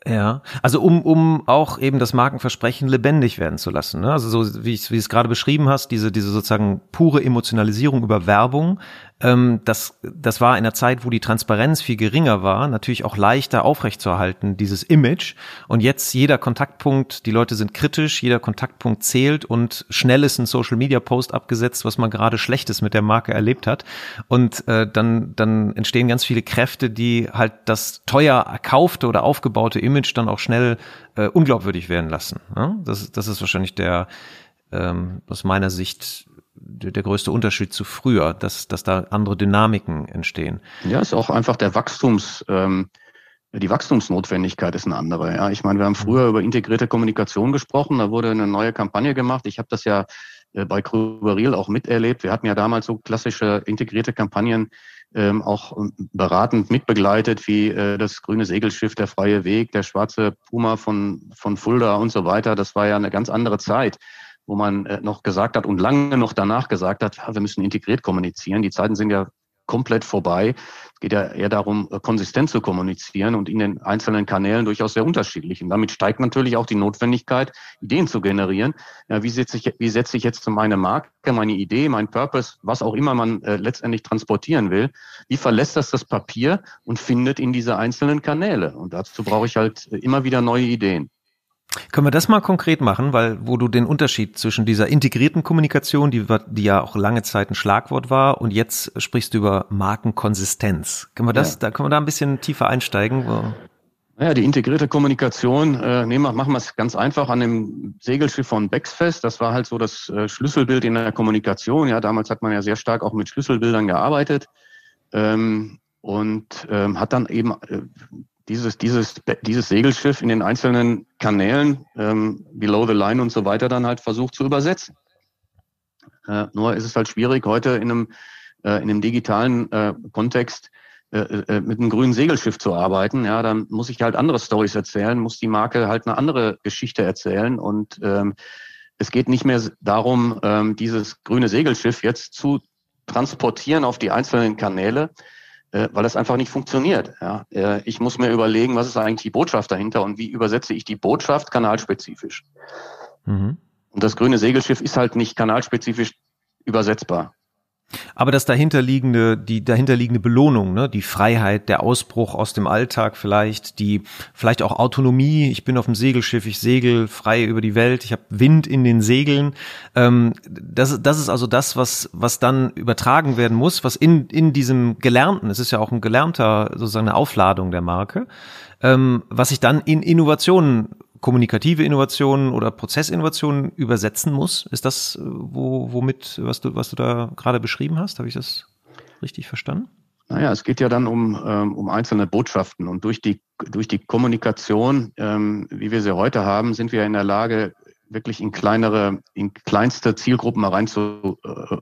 Ja, also um, um auch eben das Markenversprechen lebendig werden zu lassen. Ne? Also so wie ich es gerade beschrieben hast, diese, diese sozusagen pure Emotionalisierung über Werbung, ähm, das, das war in einer Zeit, wo die Transparenz viel geringer war, natürlich auch leichter aufrechtzuerhalten, dieses Image. Und jetzt jeder Kontaktpunkt, die Leute sind kritisch, jeder Kontaktpunkt zählt und schnell ist ein Social Media Post abgesetzt, was man gerade Schlechtes mit der Marke erlebt hat. Und äh, dann, dann entstehen ganz viele Kräfte, die halt das teuer erkaufte oder aufgebaute Image dann auch schnell äh, unglaubwürdig werden lassen. Ja? Das, das ist wahrscheinlich der, ähm, aus meiner Sicht der größte Unterschied zu früher, dass, dass da andere Dynamiken entstehen. Ja, ist auch einfach der Wachstums, ähm, die Wachstumsnotwendigkeit ist eine andere. Ja, ich meine, wir haben früher über integrierte Kommunikation gesprochen, da wurde eine neue Kampagne gemacht. Ich habe das ja äh, bei Krüberil auch miterlebt. Wir hatten ja damals so klassische integrierte Kampagnen ähm, auch ähm, beratend mitbegleitet, wie äh, das grüne Segelschiff, der freie Weg, der schwarze Puma von, von Fulda und so weiter. Das war ja eine ganz andere Zeit wo man äh, noch gesagt hat und lange noch danach gesagt hat, wir müssen integriert kommunizieren. Die Zeiten sind ja komplett vorbei. Es geht ja eher darum, äh, konsistent zu kommunizieren und in den einzelnen Kanälen durchaus sehr unterschiedlich. Und damit steigt natürlich auch die Notwendigkeit, Ideen zu generieren. Ja, wie setze ich, wie setze ich jetzt meine Marke, meine Idee, mein Purpose, was auch immer man äh, letztendlich transportieren will? Wie verlässt das das Papier und findet in diese einzelnen Kanäle? Und dazu brauche ich halt äh, immer wieder neue Ideen. Können wir das mal konkret machen, weil wo du den Unterschied zwischen dieser integrierten Kommunikation, die, die ja auch lange Zeit ein Schlagwort war, und jetzt sprichst du über Markenkonsistenz. Können wir das, ja. da können wir da ein bisschen tiefer einsteigen? Ja, die integrierte Kommunikation, äh, nehmen wir, machen wir es ganz einfach an dem Segelschiff von Becks fest. Das war halt so das äh, Schlüsselbild in der Kommunikation. Ja, damals hat man ja sehr stark auch mit Schlüsselbildern gearbeitet. Ähm, und ähm, hat dann eben äh, dieses, dieses, dieses Segelschiff in den einzelnen Kanälen, ähm, below the line und so weiter, dann halt versucht zu übersetzen. Äh, nur ist es halt schwierig, heute in einem, äh, in einem digitalen äh, Kontext äh, äh, mit einem grünen Segelschiff zu arbeiten. Ja, dann muss ich halt andere Stories erzählen, muss die Marke halt eine andere Geschichte erzählen und ähm, es geht nicht mehr darum, ähm, dieses grüne Segelschiff jetzt zu transportieren auf die einzelnen Kanäle, weil das einfach nicht funktioniert. Ja. Äh, ich muss mir überlegen, was ist eigentlich die Botschaft dahinter und wie übersetze ich die Botschaft kanalspezifisch. Mhm. Und das grüne Segelschiff ist halt nicht kanalspezifisch übersetzbar. Aber das dahinterliegende, die dahinterliegende Belohnung, ne, die Freiheit, der Ausbruch aus dem Alltag vielleicht, die vielleicht auch Autonomie. Ich bin auf dem Segelschiff, ich segel frei über die Welt, ich habe Wind in den Segeln. Ähm, das, das ist also das, was was dann übertragen werden muss, was in in diesem Gelernten, es ist ja auch ein gelernter sozusagen eine Aufladung der Marke, ähm, was sich dann in Innovationen kommunikative Innovationen oder Prozessinnovationen übersetzen muss. Ist das, äh, wo, womit, was du, was du da gerade beschrieben hast? Habe ich das richtig verstanden? Naja, es geht ja dann um, ähm, um einzelne Botschaften und durch die, durch die Kommunikation, ähm, wie wir sie heute haben, sind wir in der Lage, wirklich in kleinere, in kleinste Zielgruppen rein zu, äh,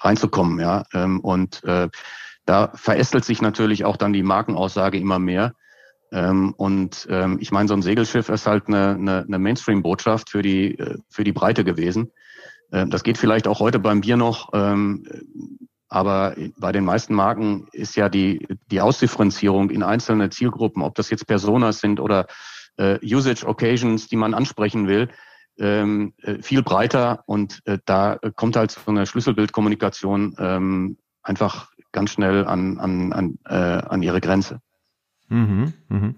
reinzukommen, ja. Ähm, und äh, da verästelt sich natürlich auch dann die Markenaussage immer mehr. Ähm, und ähm, ich meine, so ein Segelschiff ist halt eine, eine, eine Mainstream-Botschaft für die, äh, für die Breite gewesen. Ähm, das geht vielleicht auch heute beim Bier noch. Ähm, aber bei den meisten Marken ist ja die, die Ausdifferenzierung in einzelne Zielgruppen, ob das jetzt Personas sind oder äh, Usage Occasions, die man ansprechen will, ähm, äh, viel breiter und äh, da kommt halt so eine Schlüsselbildkommunikation ähm, einfach ganz schnell an, an, an, äh, an ihre Grenze. Mhm, mhm.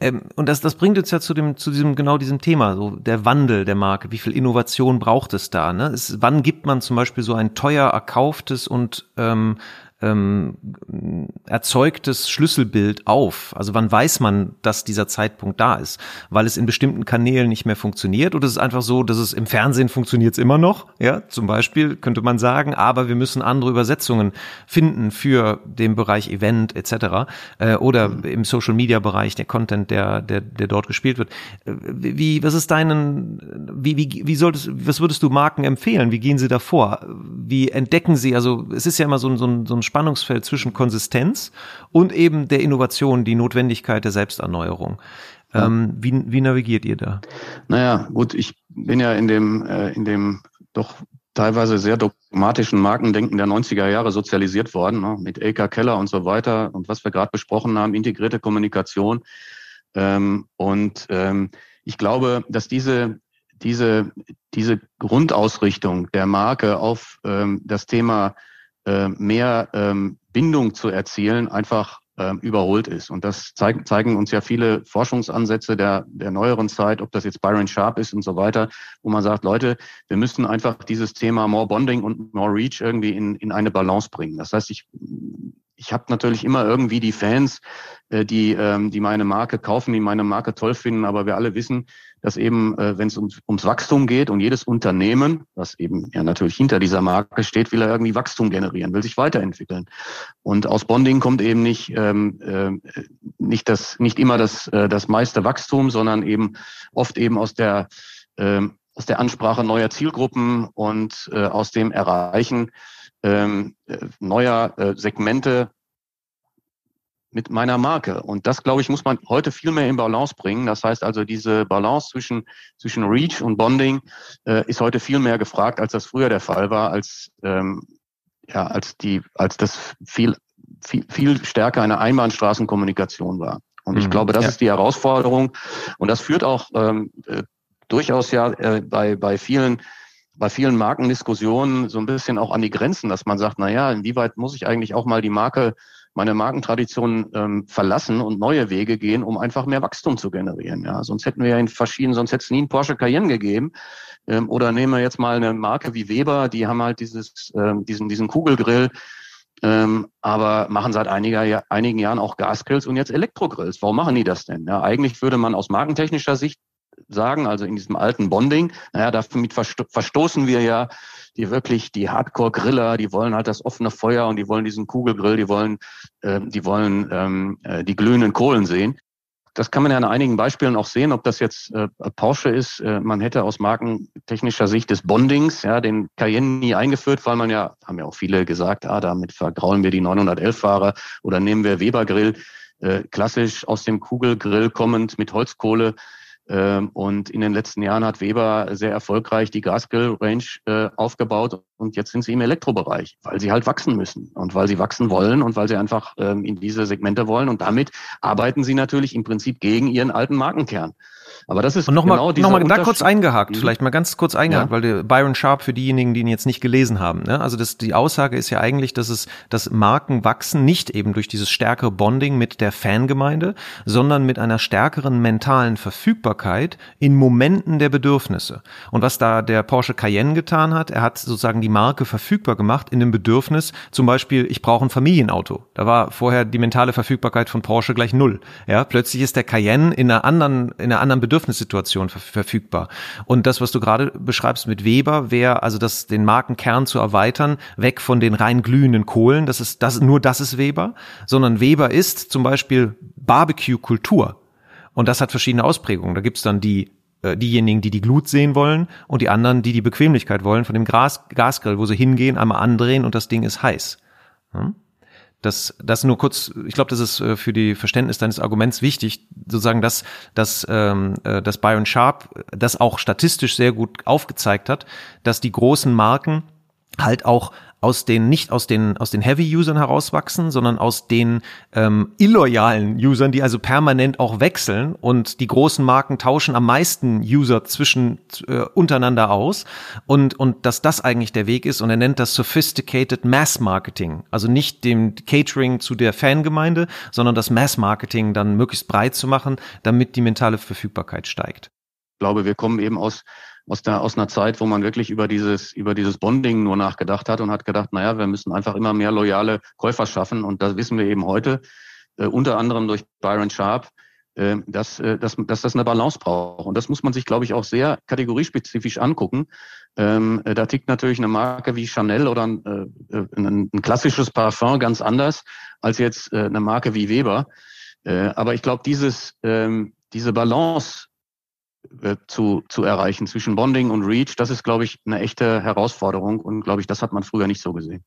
Ähm, und das, das bringt uns ja zu dem, zu diesem, genau diesem Thema, so der Wandel der Marke. Wie viel Innovation braucht es da? Ne? Es, wann gibt man zum Beispiel so ein teuer erkauftes und ähm, ähm, erzeugtes Schlüsselbild auf? Also wann weiß man, dass dieser Zeitpunkt da ist? Weil es in bestimmten Kanälen nicht mehr funktioniert oder ist es einfach so, dass es im Fernsehen funktioniert es immer noch? Ja, zum Beispiel könnte man sagen, aber wir müssen andere Übersetzungen finden für den Bereich Event etc. Äh, oder mhm. im Social Media Bereich der Content, der der der dort gespielt wird. Äh, wie was ist deinen wie wie wie solltest was würdest du Marken empfehlen? Wie gehen sie da vor? Wie entdecken sie? Also es ist ja immer so ein so ein, so ein Spannungsfeld zwischen Konsistenz und eben der Innovation, die Notwendigkeit der Selbsterneuerung. Ja. Ähm, wie, wie navigiert ihr da? Naja, gut, ich bin ja in dem, äh, in dem doch teilweise sehr dogmatischen Markendenken der 90er Jahre sozialisiert worden, ne, mit Elka Keller und so weiter und was wir gerade besprochen haben, integrierte Kommunikation. Ähm, und ähm, ich glaube, dass diese, diese, diese Grundausrichtung der Marke auf ähm, das Thema äh, mehr ähm, Bindung zu erzielen, einfach ähm, überholt ist. Und das zeigen, zeigen uns ja viele Forschungsansätze der, der neueren Zeit, ob das jetzt Byron Sharp ist und so weiter, wo man sagt, Leute, wir müssen einfach dieses Thema More Bonding und More Reach irgendwie in, in eine Balance bringen. Das heißt, ich ich habe natürlich immer irgendwie die Fans, äh, die, ähm, die meine Marke kaufen, die meine Marke toll finden, aber wir alle wissen, dass eben, äh, wenn es ums, ums Wachstum geht und jedes Unternehmen, was eben ja natürlich hinter dieser Marke steht, will er irgendwie Wachstum generieren, will sich weiterentwickeln. Und aus Bonding kommt eben nicht, ähm, äh, nicht, das, nicht immer das, äh, das meiste Wachstum, sondern eben oft eben aus der, äh, aus der Ansprache neuer Zielgruppen und äh, aus dem Erreichen ähm, äh, neuer äh, Segmente mit meiner Marke. Und das, glaube ich, muss man heute viel mehr in Balance bringen. Das heißt also, diese Balance zwischen, zwischen Reach und Bonding äh, ist heute viel mehr gefragt, als das früher der Fall war, als, ähm, ja, als, die, als das viel, viel, viel stärker eine Einbahnstraßenkommunikation war. Und ich mhm, glaube, das ja. ist die Herausforderung. Und das führt auch ähm, äh, durchaus ja äh, bei, bei vielen bei vielen Markendiskussionen so ein bisschen auch an die Grenzen, dass man sagt, na ja, inwieweit muss ich eigentlich auch mal die Marke, meine Markentradition ähm, verlassen und neue Wege gehen, um einfach mehr Wachstum zu generieren. Ja, sonst hätten wir ja in verschiedenen, sonst hätte es nie einen Porsche Cayenne gegeben. Ähm, oder nehmen wir jetzt mal eine Marke wie Weber, die haben halt dieses, ähm, diesen, diesen Kugelgrill, ähm, aber machen seit einiger, einigen Jahren auch Gasgrills und jetzt Elektrogrills. Warum machen die das denn? Ja, eigentlich würde man aus markentechnischer Sicht sagen, also in diesem alten Bonding. Naja, damit verstoßen wir ja die wirklich die Hardcore-Griller, die wollen halt das offene Feuer und die wollen diesen Kugelgrill, die wollen, äh, die wollen ähm, äh, die glühenden Kohlen sehen. Das kann man ja an einigen Beispielen auch sehen, ob das jetzt äh, Porsche ist. Äh, man hätte aus markentechnischer Sicht des Bondings ja den Cayenne nie eingeführt, weil man ja, haben ja auch viele gesagt, ah, damit vergraulen wir die 911-Fahrer oder nehmen wir Weber-Grill, äh, klassisch aus dem Kugelgrill kommend mit Holzkohle und in den letzten Jahren hat Weber sehr erfolgreich die Gasgrill-Range äh, aufgebaut und jetzt sind sie im Elektrobereich, weil sie halt wachsen müssen und weil sie wachsen wollen und weil sie einfach ähm, in diese Segmente wollen. Und damit arbeiten sie natürlich im Prinzip gegen ihren alten Markenkern. Aber das ist und noch genau noch mal da kurz eingehakt, mhm. vielleicht mal ganz kurz eingehakt, ja. weil der Byron Sharp für diejenigen, die ihn jetzt nicht gelesen haben. Ne? Also das, die Aussage ist ja eigentlich, dass es, dass Marken wachsen nicht eben durch dieses stärkere Bonding mit der Fangemeinde, sondern mit einer stärkeren mentalen Verfügbarkeit in Momenten der Bedürfnisse. Und was da der Porsche Cayenne getan hat, er hat sozusagen die Marke verfügbar gemacht in dem Bedürfnis, zum Beispiel, ich brauche ein Familienauto. Da war vorher die mentale Verfügbarkeit von Porsche gleich null. Ja, plötzlich ist der Cayenne in einer anderen, in einer anderen Bedürfnissituation verfügbar. Und das, was du gerade beschreibst mit Weber, wäre also das, den Markenkern zu erweitern, weg von den rein glühenden Kohlen. Das ist, das, nur das ist Weber, sondern Weber ist zum Beispiel Barbecue-Kultur. Und das hat verschiedene Ausprägungen. Da gibt's dann die äh, diejenigen, die die Glut sehen wollen und die anderen, die die Bequemlichkeit wollen von dem Gas, Gasgrill, wo sie hingehen, einmal andrehen und das Ding ist heiß. Hm? Das, das nur kurz, ich glaube, das ist äh, für die Verständnis deines Arguments wichtig, sozusagen, dass, dass, ähm, äh, dass Byron Sharp das auch statistisch sehr gut aufgezeigt hat, dass die großen Marken halt auch aus den nicht aus den aus den Heavy-Usern herauswachsen, sondern aus den ähm, illoyalen Usern, die also permanent auch wechseln. Und die großen Marken tauschen am meisten User zwischen äh, untereinander aus. Und und dass das eigentlich der Weg ist und er nennt das sophisticated Mass Marketing, also nicht dem Catering zu der Fangemeinde, sondern das Mass Marketing dann möglichst breit zu machen, damit die mentale Verfügbarkeit steigt. Ich glaube, wir kommen eben aus aus, der, aus einer Zeit, wo man wirklich über dieses, über dieses Bonding nur nachgedacht hat und hat gedacht, naja, wir müssen einfach immer mehr loyale Käufer schaffen. Und das wissen wir eben heute, äh, unter anderem durch Byron Sharp, äh, dass, äh, dass, dass das eine Balance braucht. Und das muss man sich, glaube ich, auch sehr kategoriespezifisch angucken. Ähm, äh, da tickt natürlich eine Marke wie Chanel oder ein, äh, ein, ein klassisches Parfum ganz anders als jetzt äh, eine Marke wie Weber. Äh, aber ich glaube, dieses, ähm, diese Balance äh, zu, zu erreichen zwischen Bonding und Reach, das ist, glaube ich, eine echte Herausforderung und, glaube ich, das hat man früher nicht so gesehen.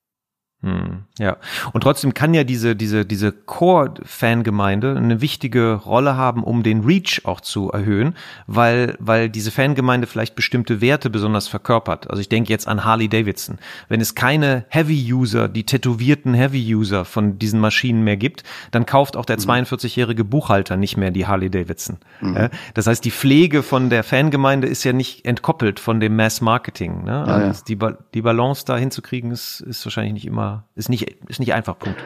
Hm, ja, und trotzdem kann ja diese, diese, diese Core-Fangemeinde eine wichtige Rolle haben, um den Reach auch zu erhöhen, weil, weil diese Fangemeinde vielleicht bestimmte Werte besonders verkörpert. Also ich denke jetzt an Harley Davidson. Wenn es keine Heavy-User, die tätowierten Heavy-User von diesen Maschinen mehr gibt, dann kauft auch der 42-jährige mhm. Buchhalter nicht mehr die Harley Davidson. Mhm. Das heißt, die Pflege von der Fangemeinde ist ja nicht entkoppelt von dem Mass-Marketing. Ne? Ja, also ja. Die, die Balance da hinzukriegen, ist, ist wahrscheinlich nicht immer ist nicht, ist nicht einfach, Punkt.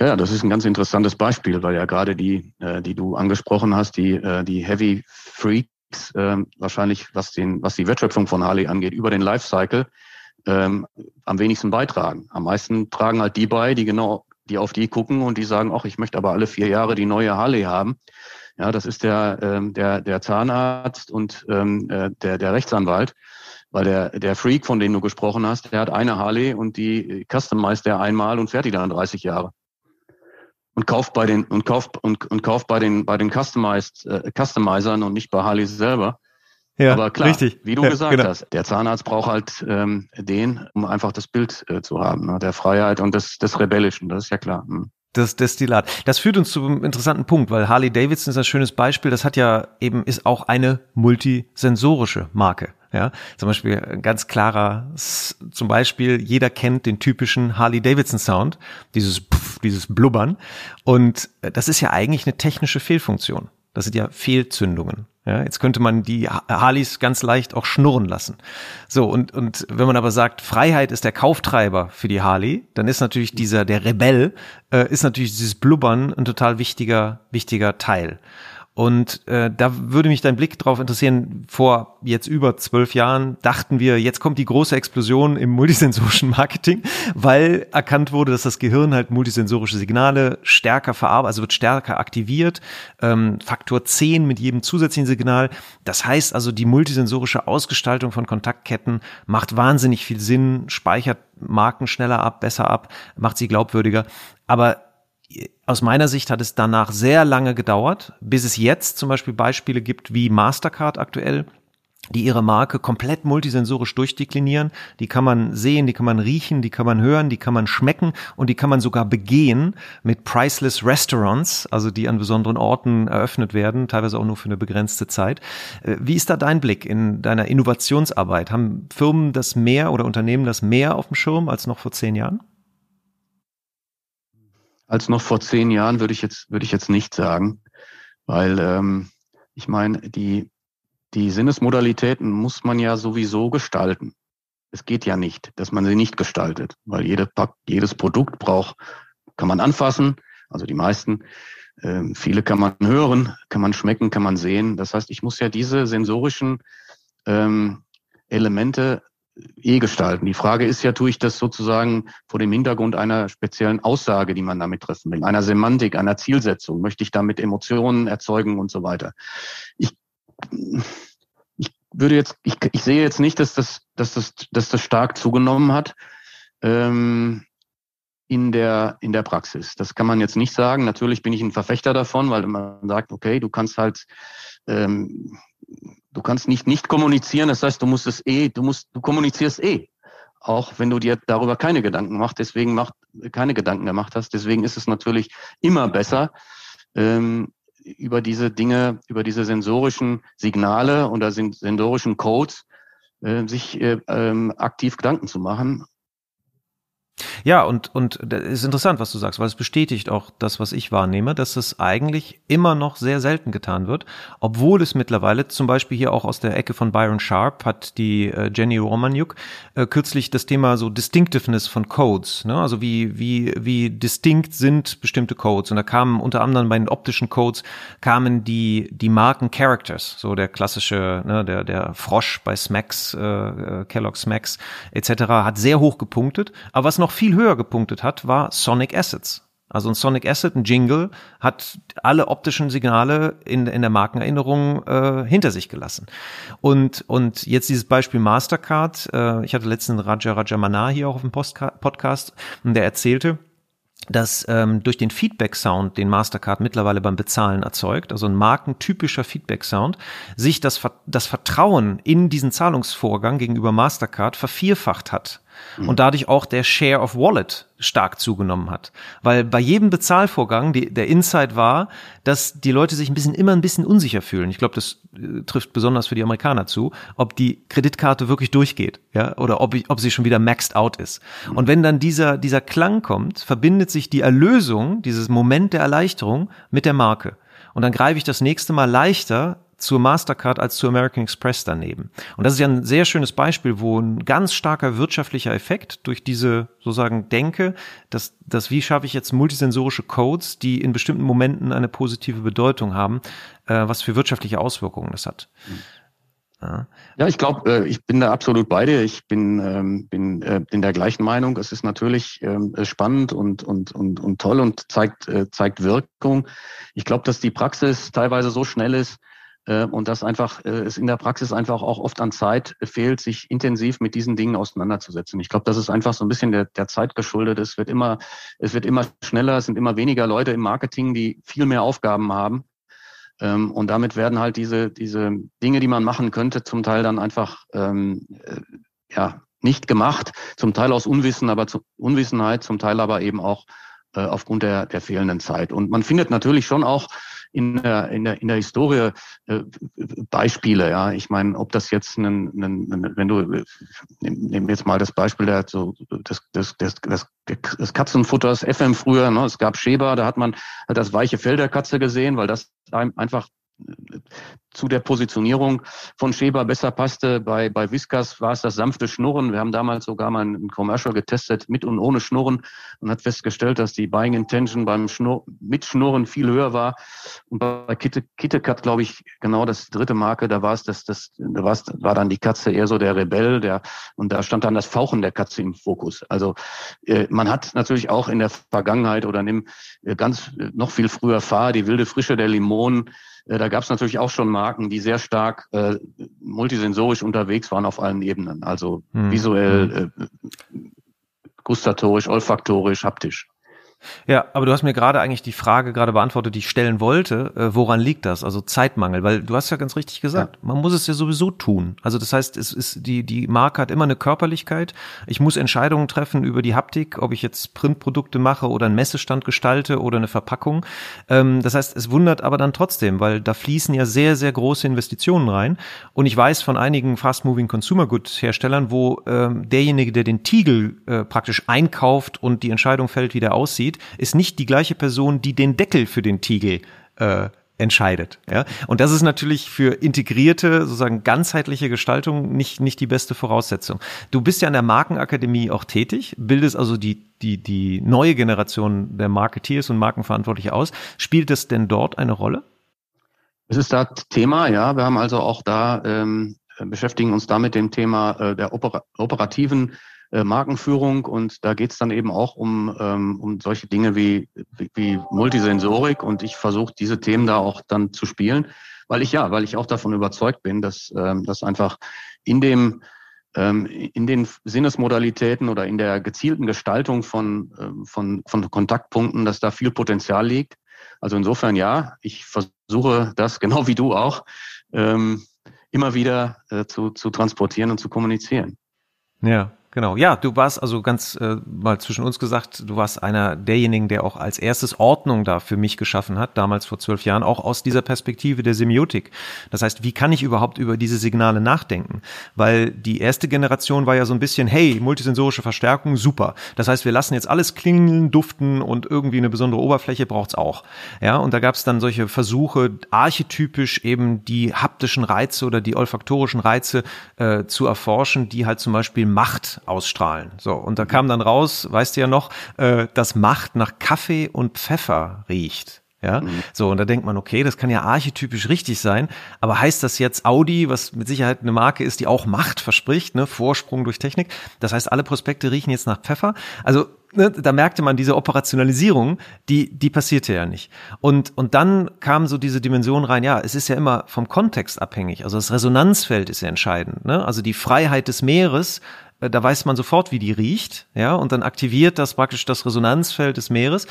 Ja, das ist ein ganz interessantes Beispiel, weil ja gerade die, äh, die du angesprochen hast, die, äh, die Heavy Freaks, äh, wahrscheinlich, was, den, was die Wertschöpfung von Harley angeht, über den Lifecycle ähm, am wenigsten beitragen. Am meisten tragen halt die bei, die genau, die auf die gucken und die sagen, ach, ich möchte aber alle vier Jahre die neue Harley haben. Ja, das ist der, ähm, der, der Zahnarzt und ähm, äh, der, der Rechtsanwalt. Weil der, der Freak, von dem du gesprochen hast, der hat eine Harley und die customized er einmal und fährt die dann 30 Jahre. Und kauft bei den, und kauft, und, und kauft bei den, bei den customized, äh, Customizern und nicht bei Harley selber. Ja, Aber klar, richtig. wie du ja, gesagt genau. hast, der Zahnarzt braucht halt ähm, den, um einfach das Bild äh, zu haben, ne? der Freiheit und des, des Rebellischen, das ist ja klar. Hm das Destillat. Das führt uns zu einem interessanten Punkt, weil Harley Davidson ist ein schönes Beispiel. Das hat ja eben, ist auch eine multisensorische Marke. Ja, zum Beispiel ein ganz klarer, zum Beispiel jeder kennt den typischen Harley Davidson Sound, dieses Pff, dieses Blubbern. Und äh, das ist ja eigentlich eine technische Fehlfunktion. Das sind ja Fehlzündungen. Ja, jetzt könnte man die Harleys ganz leicht auch schnurren lassen. So, und, und wenn man aber sagt, Freiheit ist der Kauftreiber für die Harley, dann ist natürlich dieser, der Rebell, äh, ist natürlich dieses Blubbern ein total wichtiger, wichtiger Teil. Und äh, da würde mich dein Blick drauf interessieren. Vor jetzt über zwölf Jahren dachten wir, jetzt kommt die große Explosion im multisensorischen Marketing, weil erkannt wurde, dass das Gehirn halt multisensorische Signale stärker verarbeitet, also wird stärker aktiviert. Ähm, Faktor 10 mit jedem zusätzlichen Signal. Das heißt also, die multisensorische Ausgestaltung von Kontaktketten macht wahnsinnig viel Sinn, speichert Marken schneller ab, besser ab, macht sie glaubwürdiger. Aber aus meiner Sicht hat es danach sehr lange gedauert, bis es jetzt zum Beispiel Beispiele gibt wie Mastercard aktuell, die ihre Marke komplett multisensorisch durchdeklinieren. Die kann man sehen, die kann man riechen, die kann man hören, die kann man schmecken und die kann man sogar begehen mit Priceless Restaurants, also die an besonderen Orten eröffnet werden, teilweise auch nur für eine begrenzte Zeit. Äh, wie ist da dein Blick in deiner Innovationsarbeit? Haben Firmen das mehr oder Unternehmen das mehr auf dem Schirm als noch vor zehn Jahren? Als noch vor zehn Jahren, würde ich jetzt, würde ich jetzt nicht sagen. Weil ähm, ich meine, die, die Sinnesmodalitäten muss man ja sowieso gestalten. Es geht ja nicht, dass man sie nicht gestaltet, weil jede, jedes Produkt braucht, kann man anfassen, also die meisten. Ähm, viele kann man hören, kann man schmecken, kann man sehen. Das heißt, ich muss ja diese sensorischen ähm, Elemente eh gestalten. Die Frage ist ja, tue ich das sozusagen vor dem Hintergrund einer speziellen Aussage, die man damit treffen will, einer Semantik, einer Zielsetzung? Möchte ich damit Emotionen erzeugen und so weiter? Ich, ich würde jetzt, ich, ich sehe jetzt nicht, dass das, dass das, dass das stark zugenommen hat. Ähm, in der, in der Praxis. Das kann man jetzt nicht sagen. Natürlich bin ich ein Verfechter davon, weil man sagt, okay, du kannst halt ähm, du kannst nicht nicht kommunizieren, das heißt, du musst es eh, du musst, du kommunizierst eh. Auch wenn du dir darüber keine Gedanken machst, deswegen macht, keine Gedanken gemacht hast. Deswegen ist es natürlich immer besser, ähm, über diese Dinge, über diese sensorischen Signale oder sensorischen Codes äh, sich äh, ähm, aktiv Gedanken zu machen ja, und, und das ist interessant, was du sagst, weil es bestätigt auch das, was ich wahrnehme, dass es eigentlich immer noch sehr selten getan wird, obwohl es mittlerweile zum Beispiel hier auch aus der Ecke von Byron Sharp hat die äh, Jenny Romaniuk äh, kürzlich das Thema so Distinctiveness von Codes, ne? also wie, wie, wie distinkt sind bestimmte Codes und da kamen unter anderem bei den optischen Codes kamen die, die Marken Characters, so der klassische, ne, der, der Frosch bei Smacks, äh, äh Kellogg Smacks etc. hat sehr hoch gepunktet, aber was noch noch viel höher gepunktet hat, war Sonic Assets. Also ein Sonic Asset, ein Jingle, hat alle optischen Signale in, in der Markenerinnerung äh, hinter sich gelassen. Und, und jetzt dieses Beispiel Mastercard. Äh, ich hatte letztens Raja Rajamana hier auch auf dem Postka Podcast und der erzählte, dass ähm, durch den Feedback-Sound, den Mastercard mittlerweile beim Bezahlen erzeugt, also ein markentypischer Feedback-Sound, sich das, das Vertrauen in diesen Zahlungsvorgang gegenüber Mastercard vervierfacht hat und dadurch auch der Share of Wallet stark zugenommen hat. Weil bei jedem Bezahlvorgang die, der Insight war, dass die Leute sich ein bisschen immer ein bisschen unsicher fühlen. Ich glaube, das äh, trifft besonders für die Amerikaner zu, ob die Kreditkarte wirklich durchgeht, ja, oder ob, ich, ob sie schon wieder maxed out ist. Und wenn dann dieser, dieser Klang kommt, verbindet sich die Erlösung, dieses Moment der Erleichterung mit der Marke. Und dann greife ich das nächste Mal leichter zur Mastercard als zur American Express daneben. Und das ist ja ein sehr schönes Beispiel, wo ein ganz starker wirtschaftlicher Effekt durch diese sozusagen Denke, dass, dass wie schaffe ich jetzt multisensorische Codes, die in bestimmten Momenten eine positive Bedeutung haben, äh, was für wirtschaftliche Auswirkungen das hat. Ja, ja ich glaube, äh, ich bin da absolut bei dir. Ich bin, ähm, bin äh, in der gleichen Meinung. Es ist natürlich ähm, spannend und, und, und, und toll und zeigt, äh, zeigt Wirkung. Ich glaube, dass die Praxis teilweise so schnell ist, und dass einfach äh, es in der Praxis einfach auch oft an Zeit fehlt, sich intensiv mit diesen Dingen auseinanderzusetzen. Ich glaube, das ist einfach so ein bisschen der, der Zeit geschuldet. Es wird immer, es wird immer schneller, es sind immer weniger Leute im Marketing, die viel mehr Aufgaben haben. Ähm, und damit werden halt diese, diese Dinge, die man machen könnte, zum Teil dann einfach ähm, äh, ja, nicht gemacht, zum Teil aus Unwissen, aber zu Unwissenheit, zum Teil aber eben auch äh, aufgrund der, der fehlenden Zeit. Und man findet natürlich schon auch in der, in der, in der Historie äh, Beispiele. Ja, ich meine, ob das jetzt, ein, ein, wenn du, nehmen jetzt mal das Beispiel der, so, des, des, des, des, des Katzenfutters FM früher, ne, es gab Schäber, da hat man halt das weiche Fell der Katze gesehen, weil das einfach zu der Positionierung von Schäber besser passte. Bei, bei Whiskas war es das sanfte Schnurren. Wir haben damals sogar mal ein Commercial getestet mit und ohne Schnurren und hat festgestellt, dass die Buying Intention beim Schnur mit Schnurren viel höher war. Und bei Kitte, KitKat, glaube ich, genau das dritte Marke, da war es das, das, da war es, war dann die Katze eher so der Rebell, der, und da stand dann das Fauchen der Katze im Fokus. Also, äh, man hat natürlich auch in der Vergangenheit oder nimm äh, ganz, äh, noch viel früher Fahr, die wilde Frische der Limonen, da gab es natürlich auch schon Marken, die sehr stark äh, multisensorisch unterwegs waren auf allen Ebenen, also hm. visuell, hm. äh, gustatorisch, olfaktorisch, haptisch. Ja, aber du hast mir gerade eigentlich die Frage gerade beantwortet, die ich stellen wollte. Äh, woran liegt das? Also Zeitmangel, weil du hast ja ganz richtig gesagt, ja. man muss es ja sowieso tun. Also das heißt, es ist die die Marke hat immer eine Körperlichkeit. Ich muss Entscheidungen treffen über die Haptik, ob ich jetzt Printprodukte mache oder einen Messestand gestalte oder eine Verpackung. Ähm, das heißt, es wundert aber dann trotzdem, weil da fließen ja sehr sehr große Investitionen rein. Und ich weiß von einigen Fast-Moving Consumer Goods Herstellern, wo ähm, derjenige, der den Tiegel äh, praktisch einkauft und die Entscheidung fällt, wie der aussieht aussieht, ist nicht die gleiche Person, die den Deckel für den Tiegel äh, entscheidet. Ja? Und das ist natürlich für integrierte, sozusagen ganzheitliche Gestaltung nicht, nicht die beste Voraussetzung. Du bist ja an der Markenakademie auch tätig, bildest also die, die, die neue Generation der Marketeers und Markenverantwortliche aus. Spielt es denn dort eine Rolle? Es ist da Thema, ja. Wir haben also auch da, ähm, beschäftigen uns da mit dem Thema äh, der Oper operativen äh, Markenführung und da geht's dann eben auch um, ähm, um solche Dinge wie, wie, wie Multisensorik und ich versuche diese Themen da auch dann zu spielen, weil ich ja, weil ich auch davon überzeugt bin, dass, ähm, dass einfach in dem ähm, in den Sinnesmodalitäten oder in der gezielten Gestaltung von, ähm, von, von Kontaktpunkten, dass da viel Potenzial liegt. Also insofern ja, ich versuche das genau wie du auch ähm, immer wieder äh, zu, zu transportieren und zu kommunizieren. Ja. Genau, ja, du warst also ganz äh, mal zwischen uns gesagt, du warst einer derjenigen, der auch als erstes Ordnung da für mich geschaffen hat, damals vor zwölf Jahren, auch aus dieser Perspektive der Semiotik. Das heißt, wie kann ich überhaupt über diese Signale nachdenken? Weil die erste Generation war ja so ein bisschen, hey, multisensorische Verstärkung, super. Das heißt, wir lassen jetzt alles klingeln, duften und irgendwie eine besondere Oberfläche braucht's auch. Ja, und da gab's dann solche Versuche, archetypisch eben die haptischen Reize oder die olfaktorischen Reize äh, zu erforschen, die halt zum Beispiel Macht ausstrahlen. So, und da kam dann raus, weißt du ja noch, äh, dass Macht nach Kaffee und Pfeffer riecht. Ja, mhm. so, und da denkt man, okay, das kann ja archetypisch richtig sein, aber heißt das jetzt Audi, was mit Sicherheit eine Marke ist, die auch Macht verspricht, ne, Vorsprung durch Technik, das heißt, alle Prospekte riechen jetzt nach Pfeffer? Also, ne, da merkte man diese Operationalisierung, die, die passierte ja nicht. Und, und dann kam so diese Dimension rein, ja, es ist ja immer vom Kontext abhängig, also das Resonanzfeld ist ja entscheidend, ne, also die Freiheit des Meeres da weiß man sofort, wie die riecht, ja, und dann aktiviert das praktisch das Resonanzfeld des Meeres.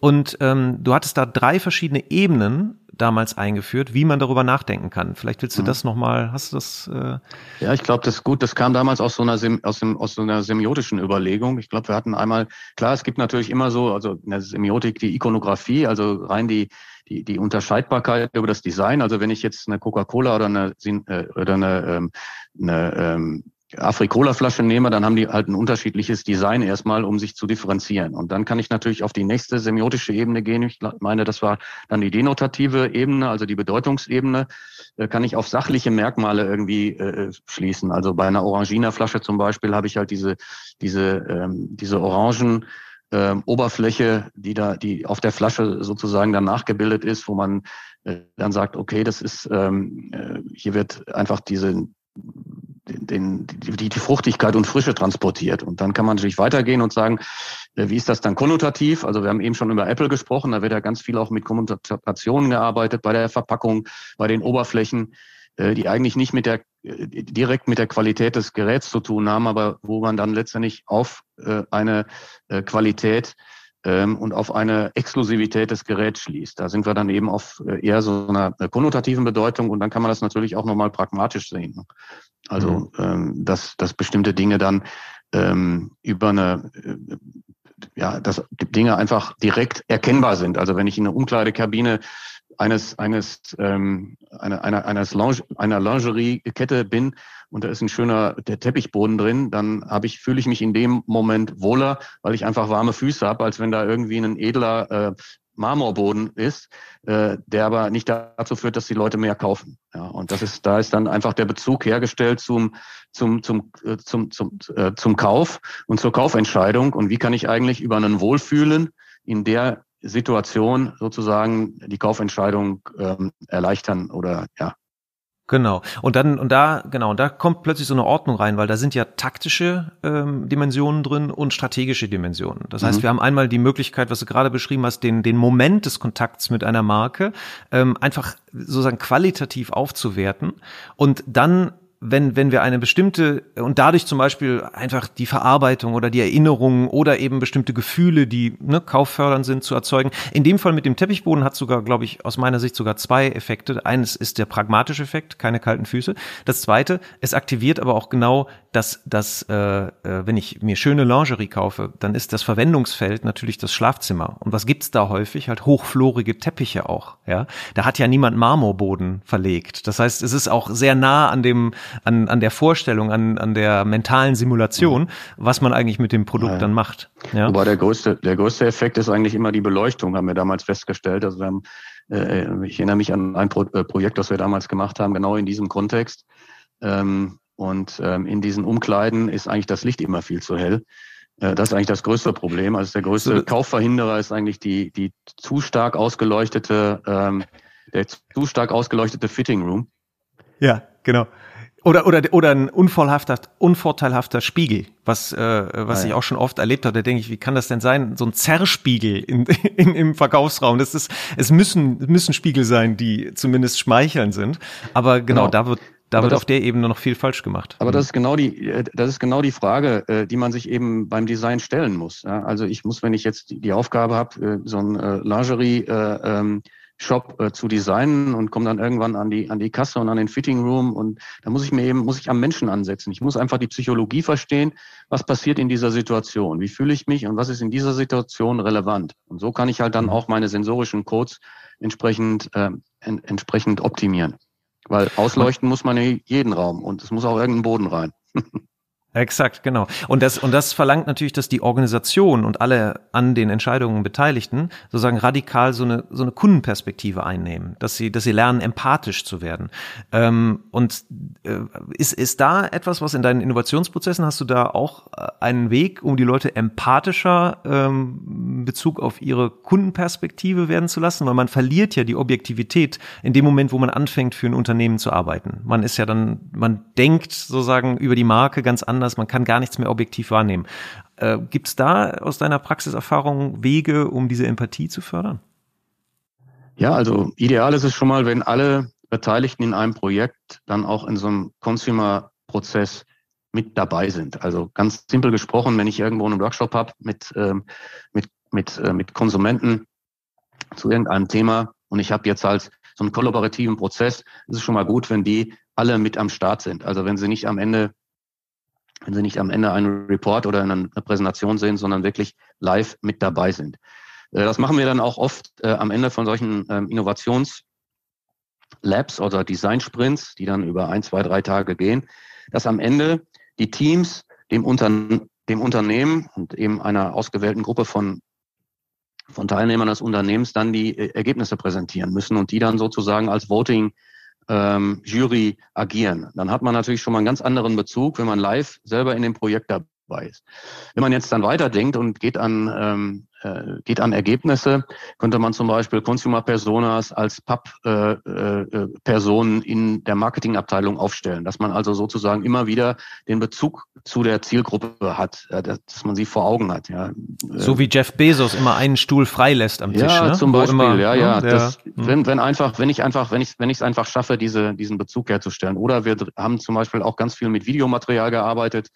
Und ähm, du hattest da drei verschiedene Ebenen damals eingeführt, wie man darüber nachdenken kann. Vielleicht willst du mhm. das nochmal, hast du das? Äh ja, ich glaube, das ist gut. Das kam damals aus so einer aus, dem, aus so einer semiotischen Überlegung. Ich glaube, wir hatten einmal, klar, es gibt natürlich immer so, also in der Semiotik die Ikonografie, also rein die die, die Unterscheidbarkeit über das Design. Also wenn ich jetzt eine Coca-Cola oder eine, äh, oder eine, ähm, eine ähm, Afrikola-Flasche nehme, dann haben die halt ein unterschiedliches Design erstmal, um sich zu differenzieren. Und dann kann ich natürlich auf die nächste semiotische Ebene gehen. Ich meine, das war dann die denotative Ebene, also die Bedeutungsebene. Da kann ich auf sachliche Merkmale irgendwie äh, schließen. Also bei einer Orangina-Flasche zum Beispiel habe ich halt diese, diese, ähm, diese Orangen, ähm, Oberfläche, die da, die auf der Flasche sozusagen dann nachgebildet ist, wo man äh, dann sagt, okay, das ist, ähm, äh, hier wird einfach diese den, die, die Fruchtigkeit und Frische transportiert. Und dann kann man natürlich weitergehen und sagen, äh, wie ist das dann konnotativ? Also wir haben eben schon über Apple gesprochen, da wird ja ganz viel auch mit Kommunikationen gearbeitet, bei der Verpackung, bei den Oberflächen, äh, die eigentlich nicht mit der äh, direkt mit der Qualität des Geräts zu tun haben, aber wo man dann letztendlich auf eine Qualität und auf eine Exklusivität des Geräts schließt. Da sind wir dann eben auf eher so einer konnotativen Bedeutung und dann kann man das natürlich auch nochmal pragmatisch sehen. Also, mhm. ähm, dass, dass bestimmte Dinge dann ähm, über eine, äh, ja, dass Dinge einfach direkt erkennbar sind. Also wenn ich in eine Umkleidekabine eines, eines, ähm, einer, einer, eines Linge, einer Lingerie-Kette bin und da ist ein schöner der Teppichboden drin, dann habe ich, fühle ich mich in dem Moment wohler, weil ich einfach warme Füße habe, als wenn da irgendwie ein edler äh, Marmorboden ist, äh, der aber nicht dazu führt, dass die Leute mehr kaufen. Ja, und das ist, da ist dann einfach der Bezug hergestellt zum, zum, zum, äh, zum, zum, äh, zum Kauf und zur Kaufentscheidung. Und wie kann ich eigentlich über einen Wohlfühlen in der Situation sozusagen die Kaufentscheidung ähm, erleichtern oder ja Genau. Und dann, und da, genau, und da kommt plötzlich so eine Ordnung rein, weil da sind ja taktische ähm, Dimensionen drin und strategische Dimensionen. Das heißt, mhm. wir haben einmal die Möglichkeit, was du gerade beschrieben hast, den, den Moment des Kontakts mit einer Marke ähm, einfach sozusagen qualitativ aufzuwerten und dann wenn, wenn wir eine bestimmte und dadurch zum Beispiel einfach die Verarbeitung oder die Erinnerungen oder eben bestimmte Gefühle, die ne, kauffördernd sind, zu erzeugen. In dem Fall mit dem Teppichboden hat sogar, glaube ich, aus meiner Sicht sogar zwei Effekte. Eines ist der pragmatische Effekt, keine kalten Füße. Das zweite, es aktiviert aber auch genau dass, dass äh, äh, wenn ich mir schöne Lingerie kaufe, dann ist das Verwendungsfeld natürlich das Schlafzimmer. Und was gibt's da häufig? Halt hochflorige Teppiche auch. Ja, da hat ja niemand Marmorboden verlegt. Das heißt, es ist auch sehr nah an dem, an, an der Vorstellung, an, an der mentalen Simulation, was man eigentlich mit dem Produkt ja. dann macht. Ja? Wobei der größte, der größte Effekt ist eigentlich immer die Beleuchtung, haben wir damals festgestellt. Also wir haben, äh, ich erinnere mich an ein Pro äh, Projekt, das wir damals gemacht haben, genau in diesem Kontext. Ähm, und ähm, in diesen Umkleiden ist eigentlich das Licht immer viel zu hell. Äh, das ist eigentlich das größte Problem. Also der größte Kaufverhinderer ist eigentlich die, die zu stark ausgeleuchtete, ähm, der zu stark ausgeleuchtete Fitting Room. Ja, genau. Oder, oder, oder ein unvorteilhafter, unvorteilhafter Spiegel, was, äh, was ah, ja. ich auch schon oft erlebt habe. Da denke ich, wie kann das denn sein? So ein Zerrspiegel in, in, im Verkaufsraum. Das ist, es müssen, müssen Spiegel sein, die zumindest schmeicheln sind. Aber genau, genau. da wird, da aber wird das, auf der Ebene noch viel falsch gemacht. Aber das ist genau die, äh, das ist genau die Frage, äh, die man sich eben beim Design stellen muss. Also ich muss, wenn ich jetzt die Aufgabe habe, äh, so ein Lingerie ähm, Shop äh, zu designen und komme dann irgendwann an die, an die Kasse und an den Fitting Room und da muss ich mir eben, muss ich am Menschen ansetzen. Ich muss einfach die Psychologie verstehen, was passiert in dieser Situation, wie fühle ich mich und was ist in dieser Situation relevant. Und so kann ich halt dann mhm. auch meine sensorischen Codes entsprechend, äh, en entsprechend optimieren. Weil ausleuchten muss man jeden Raum und es muss auch irgendein Boden rein. Exakt, genau. Und das, und das verlangt natürlich, dass die Organisation und alle an den Entscheidungen Beteiligten sozusagen radikal so eine, so eine Kundenperspektive einnehmen, dass sie, dass sie lernen, empathisch zu werden. Ähm, und äh, ist, ist da etwas, was in deinen Innovationsprozessen hast du da auch äh, einen Weg, um die Leute empathischer ähm, Bezug auf ihre Kundenperspektive werden zu lassen? Weil man verliert ja die Objektivität in dem Moment, wo man anfängt, für ein Unternehmen zu arbeiten. Man ist ja dann, man denkt sozusagen über die Marke ganz anders anders, man kann gar nichts mehr objektiv wahrnehmen. Äh, Gibt es da aus deiner Praxiserfahrung Wege, um diese Empathie zu fördern? Ja, also ideal ist es schon mal, wenn alle Beteiligten in einem Projekt dann auch in so einem Consumer-Prozess mit dabei sind. Also ganz simpel gesprochen, wenn ich irgendwo einen Workshop habe mit, ähm, mit, mit, äh, mit Konsumenten zu irgendeinem Thema und ich habe jetzt halt so einen kollaborativen Prozess, ist es schon mal gut, wenn die alle mit am Start sind. Also wenn sie nicht am Ende wenn Sie nicht am Ende einen Report oder eine Präsentation sehen, sondern wirklich live mit dabei sind. Äh, das machen wir dann auch oft äh, am Ende von solchen ähm, Innovationslabs oder Design-Sprints, die dann über ein, zwei, drei Tage gehen, dass am Ende die Teams dem, Unter dem Unternehmen und eben einer ausgewählten Gruppe von, von Teilnehmern des Unternehmens dann die äh, Ergebnisse präsentieren müssen und die dann sozusagen als Voting ähm, Jury agieren. Dann hat man natürlich schon mal einen ganz anderen Bezug, wenn man live selber in dem Projekt dabei ist. Wenn man jetzt dann weiterdenkt und geht an ähm, äh, geht an Ergebnisse, könnte man zum Beispiel Consumer Personas als Pub-Personen äh, äh, in der Marketingabteilung aufstellen, dass man also sozusagen immer wieder den Bezug zu der Zielgruppe hat, äh, dass man sie vor Augen hat. Ja. So wie Jeff Bezos immer einen Stuhl freilässt am Tisch. Ja, ne? zum Beispiel, immer, ja, ja. Ne, der, das, hm. wenn, wenn einfach, wenn ich einfach, wenn ich, wenn ich es einfach schaffe, diese, diesen Bezug herzustellen. Oder wir haben zum Beispiel auch ganz viel mit Videomaterial gearbeitet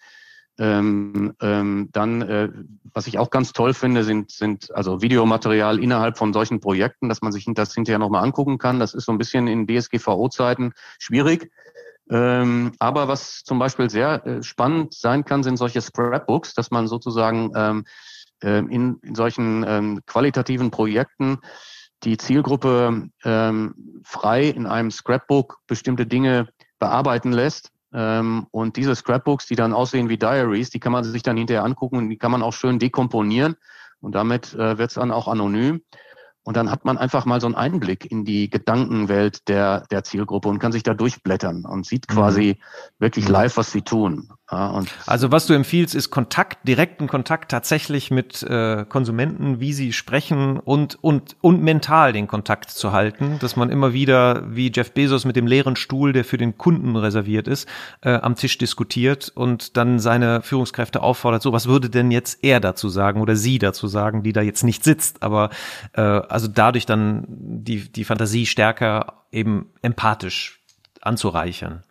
ähm, ähm, dann, äh, was ich auch ganz toll finde, sind, sind also Videomaterial innerhalb von solchen Projekten, dass man sich das hinterher nochmal angucken kann. Das ist so ein bisschen in DSGVO-Zeiten schwierig. Ähm, aber was zum Beispiel sehr äh, spannend sein kann, sind solche Scrapbooks, dass man sozusagen ähm, äh, in, in solchen ähm, qualitativen Projekten die Zielgruppe ähm, frei in einem Scrapbook bestimmte Dinge bearbeiten lässt und diese Scrapbooks, die dann aussehen wie Diaries, die kann man sich dann hinterher angucken und die kann man auch schön dekomponieren. Und damit äh, wird es dann auch anonym. Und dann hat man einfach mal so einen Einblick in die Gedankenwelt der, der Zielgruppe und kann sich da durchblättern und sieht quasi mhm. wirklich live, was sie tun. Ja, also was du empfiehlst, ist Kontakt, direkten Kontakt tatsächlich mit äh, Konsumenten, wie sie sprechen und, und, und mental den Kontakt zu halten, dass man immer wieder, wie Jeff Bezos mit dem leeren Stuhl, der für den Kunden reserviert ist, äh, am Tisch diskutiert und dann seine Führungskräfte auffordert, so was würde denn jetzt er dazu sagen oder sie dazu sagen, die da jetzt nicht sitzt, aber äh, also dadurch dann die, die Fantasie stärker eben empathisch anzureichern.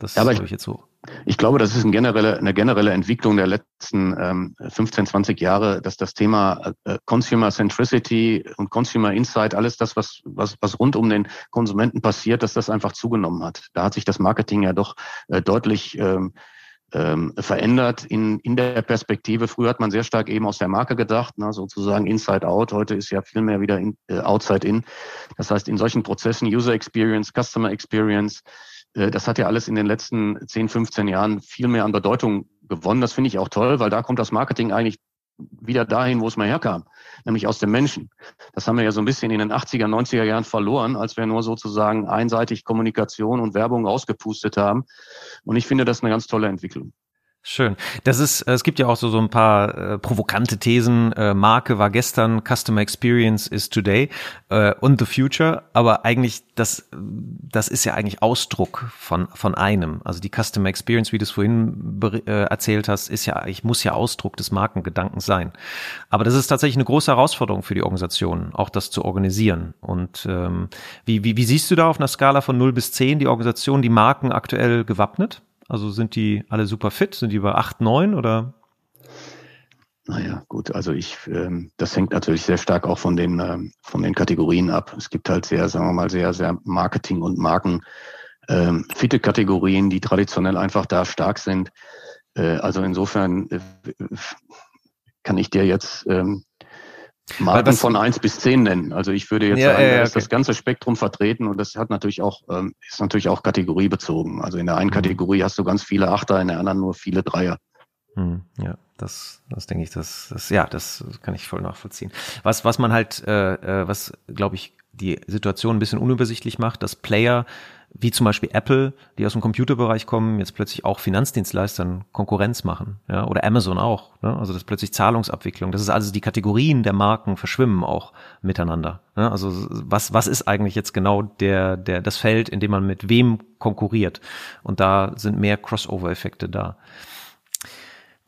Das ja, aber ich, ich jetzt so. Ich glaube, das ist eine generelle, eine generelle Entwicklung der letzten ähm, 15, 20 Jahre, dass das Thema äh, Consumer Centricity und Consumer Insight, alles das, was, was, was rund um den Konsumenten passiert, dass das einfach zugenommen hat. Da hat sich das Marketing ja doch äh, deutlich ähm, ähm, verändert in, in der Perspektive. Früher hat man sehr stark eben aus der Marke gedacht, ne, sozusagen Inside Out. Heute ist ja viel mehr wieder in, äh, Outside In. Das heißt, in solchen Prozessen User Experience, Customer Experience, das hat ja alles in den letzten 10, 15 Jahren viel mehr an Bedeutung gewonnen. Das finde ich auch toll, weil da kommt das Marketing eigentlich wieder dahin, wo es mal herkam, nämlich aus dem Menschen. Das haben wir ja so ein bisschen in den 80er, 90er Jahren verloren, als wir nur sozusagen einseitig Kommunikation und Werbung rausgepustet haben. Und ich finde das eine ganz tolle Entwicklung. Schön. Das ist, äh, es gibt ja auch so, so ein paar äh, provokante Thesen. Äh, Marke war gestern, Customer Experience is today äh, und the future. Aber eigentlich, das, das ist ja eigentlich Ausdruck von, von einem. Also die Customer Experience, wie du es vorhin äh, erzählt hast, ist ja, ich muss ja Ausdruck des Markengedankens sein. Aber das ist tatsächlich eine große Herausforderung für die Organisation, auch das zu organisieren. Und ähm, wie, wie, wie siehst du da auf einer Skala von 0 bis 10 die Organisation, die Marken aktuell gewappnet? Also sind die alle super fit? Sind die über 8, 9 oder? Naja, gut, also ich, ähm, das hängt natürlich sehr stark auch von den, ähm, von den Kategorien ab. Es gibt halt sehr, sagen wir mal, sehr, sehr Marketing- und Marken ähm, fitte Kategorien, die traditionell einfach da stark sind. Äh, also insofern äh, kann ich dir jetzt ähm, Marken von eins bis zehn nennen. Also ich würde jetzt ja, sagen, ja, ja, okay. das ganze Spektrum vertreten und das hat natürlich auch, ähm, ist natürlich auch kategoriebezogen. Also in der einen mhm. Kategorie hast du ganz viele Achter, in der anderen nur viele Dreier. Hm, ja, das, das denke ich, das, das, ja, das kann ich voll nachvollziehen. Was, was man halt, äh, äh was, glaube ich, die Situation ein bisschen unübersichtlich macht, dass Player wie zum Beispiel Apple, die aus dem Computerbereich kommen, jetzt plötzlich auch Finanzdienstleistern Konkurrenz machen, ja, oder Amazon auch, ne? also das ist plötzlich Zahlungsabwicklung, das ist also die Kategorien der Marken verschwimmen auch miteinander, ne? also was was ist eigentlich jetzt genau der der das Feld, in dem man mit wem konkurriert und da sind mehr Crossover-Effekte da.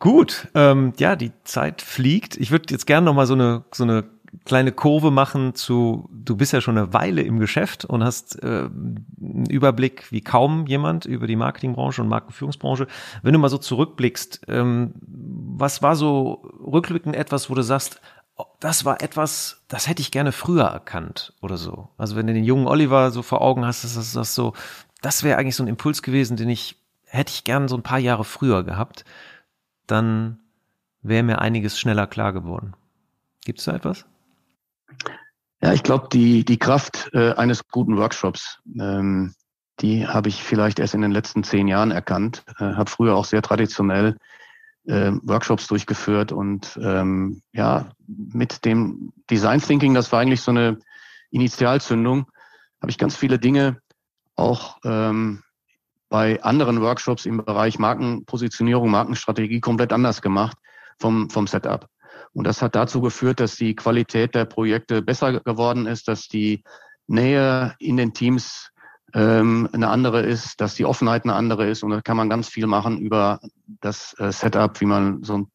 Gut, ähm, ja, die Zeit fliegt. Ich würde jetzt gerne noch mal so eine so eine kleine Kurve machen zu, du bist ja schon eine Weile im Geschäft und hast äh, einen Überblick wie kaum jemand über die Marketingbranche und Markenführungsbranche. Wenn du mal so zurückblickst, ähm, was war so rückblickend etwas, wo du sagst, oh, das war etwas, das hätte ich gerne früher erkannt oder so. Also wenn du den jungen Oliver so vor Augen hast, ist das, das so, das wäre eigentlich so ein Impuls gewesen, den ich hätte ich gern so ein paar Jahre früher gehabt, dann wäre mir einiges schneller klar geworden. Gibt es da etwas? Ja, ich glaube, die, die Kraft äh, eines guten Workshops, ähm, die habe ich vielleicht erst in den letzten zehn Jahren erkannt. Äh, habe früher auch sehr traditionell äh, Workshops durchgeführt und ähm, ja, mit dem Design Thinking, das war eigentlich so eine Initialzündung, habe ich ganz viele Dinge auch ähm, bei anderen Workshops im Bereich Markenpositionierung, Markenstrategie komplett anders gemacht vom, vom Setup. Und das hat dazu geführt, dass die Qualität der Projekte besser geworden ist, dass die Nähe in den Teams ähm, eine andere ist, dass die Offenheit eine andere ist. Und da kann man ganz viel machen über das äh, Setup, wie man so ein,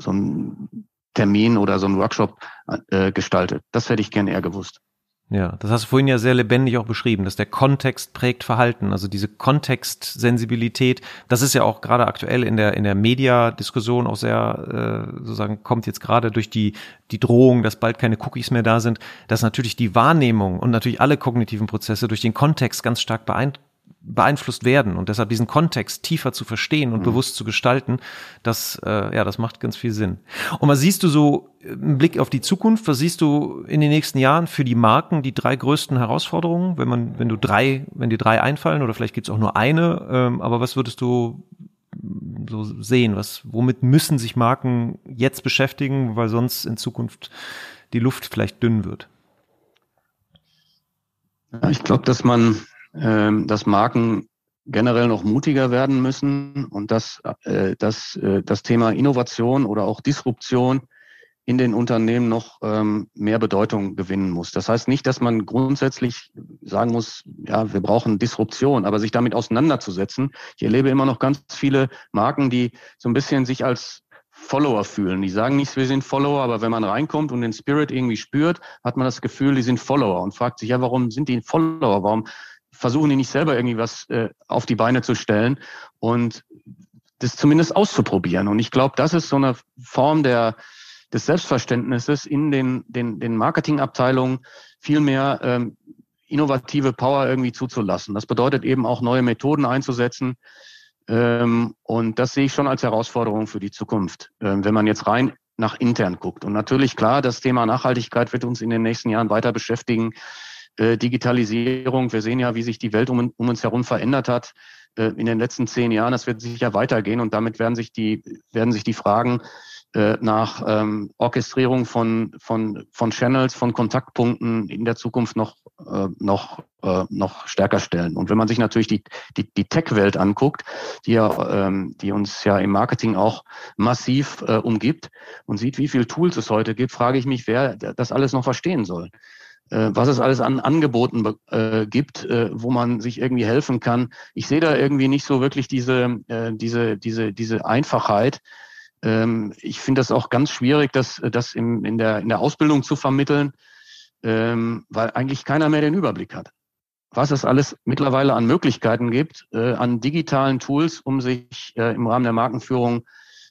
so ein Termin oder so ein Workshop äh, gestaltet. Das hätte ich gerne eher gewusst. Ja, das hast du vorhin ja sehr lebendig auch beschrieben, dass der Kontext prägt Verhalten, also diese Kontextsensibilität, das ist ja auch gerade aktuell in der in der Mediadiskussion auch sehr äh, sozusagen kommt jetzt gerade durch die die Drohung, dass bald keine Cookies mehr da sind, dass natürlich die Wahrnehmung und natürlich alle kognitiven Prozesse durch den Kontext ganz stark beeinträchtigt beeinflusst werden und deshalb diesen Kontext tiefer zu verstehen und mhm. bewusst zu gestalten, das äh, ja, das macht ganz viel Sinn. Und was siehst du so im Blick auf die Zukunft? Was siehst du in den nächsten Jahren für die Marken die drei größten Herausforderungen, wenn man, wenn du drei, wenn die drei einfallen oder vielleicht gibt's auch nur eine, ähm, aber was würdest du so sehen? Was, womit müssen sich Marken jetzt beschäftigen, weil sonst in Zukunft die Luft vielleicht dünn wird? Ja, ich glaube, dass man dass Marken generell noch mutiger werden müssen und dass, äh, dass äh, das Thema Innovation oder auch Disruption in den Unternehmen noch ähm, mehr Bedeutung gewinnen muss. Das heißt nicht, dass man grundsätzlich sagen muss, ja, wir brauchen Disruption, aber sich damit auseinanderzusetzen. Ich erlebe immer noch ganz viele Marken, die so ein bisschen sich als Follower fühlen. Die sagen nicht, wir sind Follower, aber wenn man reinkommt und den Spirit irgendwie spürt, hat man das Gefühl, die sind Follower und fragt sich, ja, warum sind die Follower? Warum versuchen die nicht selber irgendwie was äh, auf die Beine zu stellen und das zumindest auszuprobieren. Und ich glaube, das ist so eine Form der, des Selbstverständnisses in den, den, den Marketingabteilungen viel mehr ähm, innovative Power irgendwie zuzulassen. Das bedeutet eben auch neue Methoden einzusetzen. Ähm, und das sehe ich schon als Herausforderung für die Zukunft, ähm, wenn man jetzt rein nach intern guckt. Und natürlich klar, das Thema Nachhaltigkeit wird uns in den nächsten Jahren weiter beschäftigen. Äh, Digitalisierung. Wir sehen ja, wie sich die Welt um, um uns herum verändert hat äh, in den letzten zehn Jahren. Das wird sicher weitergehen und damit werden sich die, werden sich die Fragen äh, nach ähm, Orchestrierung von, von, von Channels, von Kontaktpunkten in der Zukunft noch, äh, noch, äh, noch stärker stellen. Und wenn man sich natürlich die, die, die Tech-Welt anguckt, die ja, ähm, die uns ja im Marketing auch massiv umgibt und sieht, wie viele Tools es heute gibt, frage ich mich, wer das alles noch verstehen soll was es alles an Angeboten äh, gibt, äh, wo man sich irgendwie helfen kann. Ich sehe da irgendwie nicht so wirklich diese, äh, diese, diese, diese Einfachheit. Ähm, ich finde das auch ganz schwierig, das, das im, in, der, in der Ausbildung zu vermitteln, ähm, weil eigentlich keiner mehr den Überblick hat. Was es alles mittlerweile an Möglichkeiten gibt, äh, an digitalen Tools, um sich äh, im Rahmen der Markenführung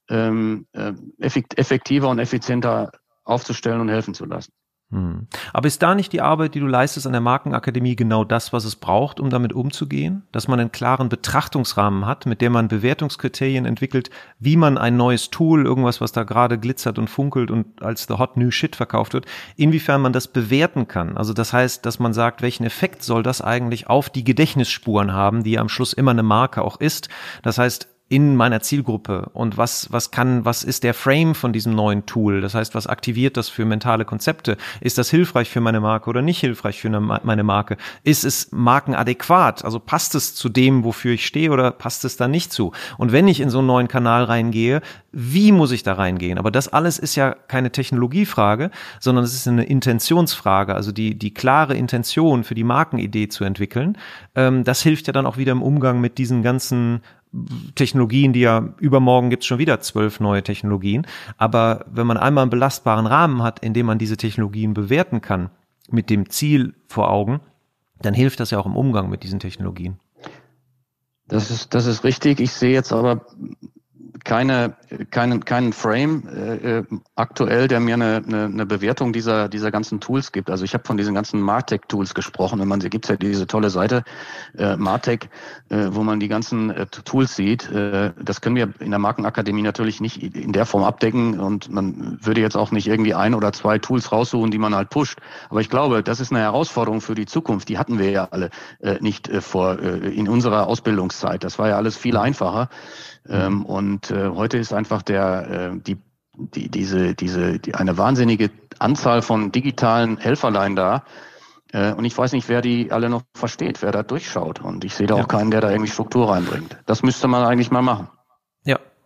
ähm, äh, effektiver und effizienter aufzustellen und helfen zu lassen. Hm. Aber ist da nicht die Arbeit, die du leistest an der Markenakademie, genau das, was es braucht, um damit umzugehen? Dass man einen klaren Betrachtungsrahmen hat, mit dem man Bewertungskriterien entwickelt, wie man ein neues Tool, irgendwas, was da gerade glitzert und funkelt und als the hot new shit verkauft wird, inwiefern man das bewerten kann. Also das heißt, dass man sagt, welchen Effekt soll das eigentlich auf die Gedächtnisspuren haben, die ja am Schluss immer eine Marke auch ist. Das heißt, in meiner Zielgruppe und was, was kann, was ist der Frame von diesem neuen Tool? Das heißt, was aktiviert das für mentale Konzepte? Ist das hilfreich für meine Marke oder nicht hilfreich für eine, meine Marke? Ist es markenadäquat? Also passt es zu dem, wofür ich stehe oder passt es da nicht zu? Und wenn ich in so einen neuen Kanal reingehe, wie muss ich da reingehen? Aber das alles ist ja keine Technologiefrage, sondern es ist eine Intentionsfrage, also die, die klare Intention für die Markenidee zu entwickeln. Ähm, das hilft ja dann auch wieder im Umgang mit diesen ganzen Technologien, die ja übermorgen gibt's schon wieder zwölf neue Technologien. Aber wenn man einmal einen belastbaren Rahmen hat, in dem man diese Technologien bewerten kann, mit dem Ziel vor Augen, dann hilft das ja auch im Umgang mit diesen Technologien. Das ist, das ist richtig. Ich sehe jetzt aber keine, keinen, keinen Frame äh, äh, aktuell, der mir eine, eine, eine Bewertung dieser, dieser ganzen Tools gibt. Also ich habe von diesen ganzen Martech-Tools gesprochen. Wenn man sie gibt ja diese tolle Seite äh, Martech, äh, wo man die ganzen äh, Tools sieht. Äh, das können wir in der Markenakademie natürlich nicht in der Form abdecken und man würde jetzt auch nicht irgendwie ein oder zwei Tools raussuchen, die man halt pusht. Aber ich glaube, das ist eine Herausforderung für die Zukunft. Die hatten wir ja alle äh, nicht äh, vor äh, in unserer Ausbildungszeit. Das war ja alles viel einfacher. Ähm, und äh, heute ist einfach der, äh, die, die, diese, diese, die, eine wahnsinnige Anzahl von digitalen Helferlein da. Äh, und ich weiß nicht, wer die alle noch versteht, wer da durchschaut. Und ich sehe da auch keinen, der da irgendwie Struktur reinbringt. Das müsste man eigentlich mal machen.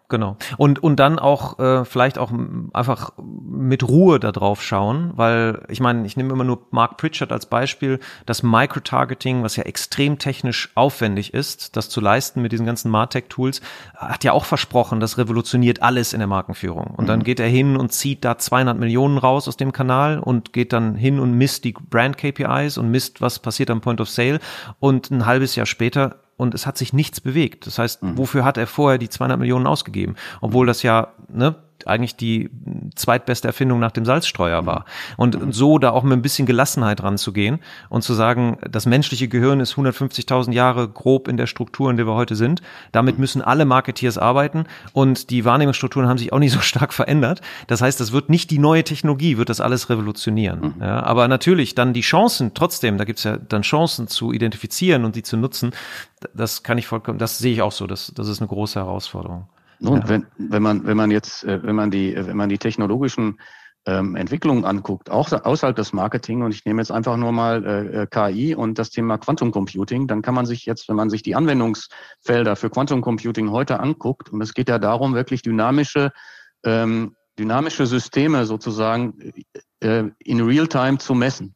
Genau. Und, und dann auch äh, vielleicht auch einfach mit Ruhe da drauf schauen, weil ich meine, ich nehme immer nur Mark Pritchard als Beispiel, das Microtargeting, was ja extrem technisch aufwendig ist, das zu leisten mit diesen ganzen Martech-Tools, hat ja auch versprochen, das revolutioniert alles in der Markenführung. Und mhm. dann geht er hin und zieht da 200 Millionen raus aus dem Kanal und geht dann hin und misst die Brand-KPIs und misst, was passiert am Point of Sale. Und ein halbes Jahr später und es hat sich nichts bewegt. Das heißt, mhm. wofür hat er vorher die 200 Millionen ausgegeben? Obwohl das ja, ne, eigentlich die zweitbeste Erfindung nach dem Salzstreuer war. Und so da auch mit ein bisschen Gelassenheit ranzugehen und zu sagen, das menschliche Gehirn ist 150.000 Jahre grob in der Struktur, in der wir heute sind. Damit müssen alle Marketeers arbeiten und die Wahrnehmungsstrukturen haben sich auch nicht so stark verändert. Das heißt, das wird nicht die neue Technologie, wird das alles revolutionieren. Mhm. Ja, aber natürlich dann die Chancen, trotzdem, da gibt's ja dann Chancen zu identifizieren und die zu nutzen. Das kann ich vollkommen, das sehe ich auch so. Das, das ist eine große Herausforderung. Und ja. wenn, wenn man, wenn man jetzt, äh, wenn man die, wenn man die technologischen ähm, Entwicklungen anguckt, auch außerhalb des Marketing, und ich nehme jetzt einfach nur mal äh, äh KI und das Thema Quantum Computing, dann kann man sich jetzt, wenn man sich die Anwendungsfelder für Quantum Computing heute anguckt, und es geht ja darum, wirklich dynamische, ähm, dynamische Systeme sozusagen äh, in Real-Time zu messen.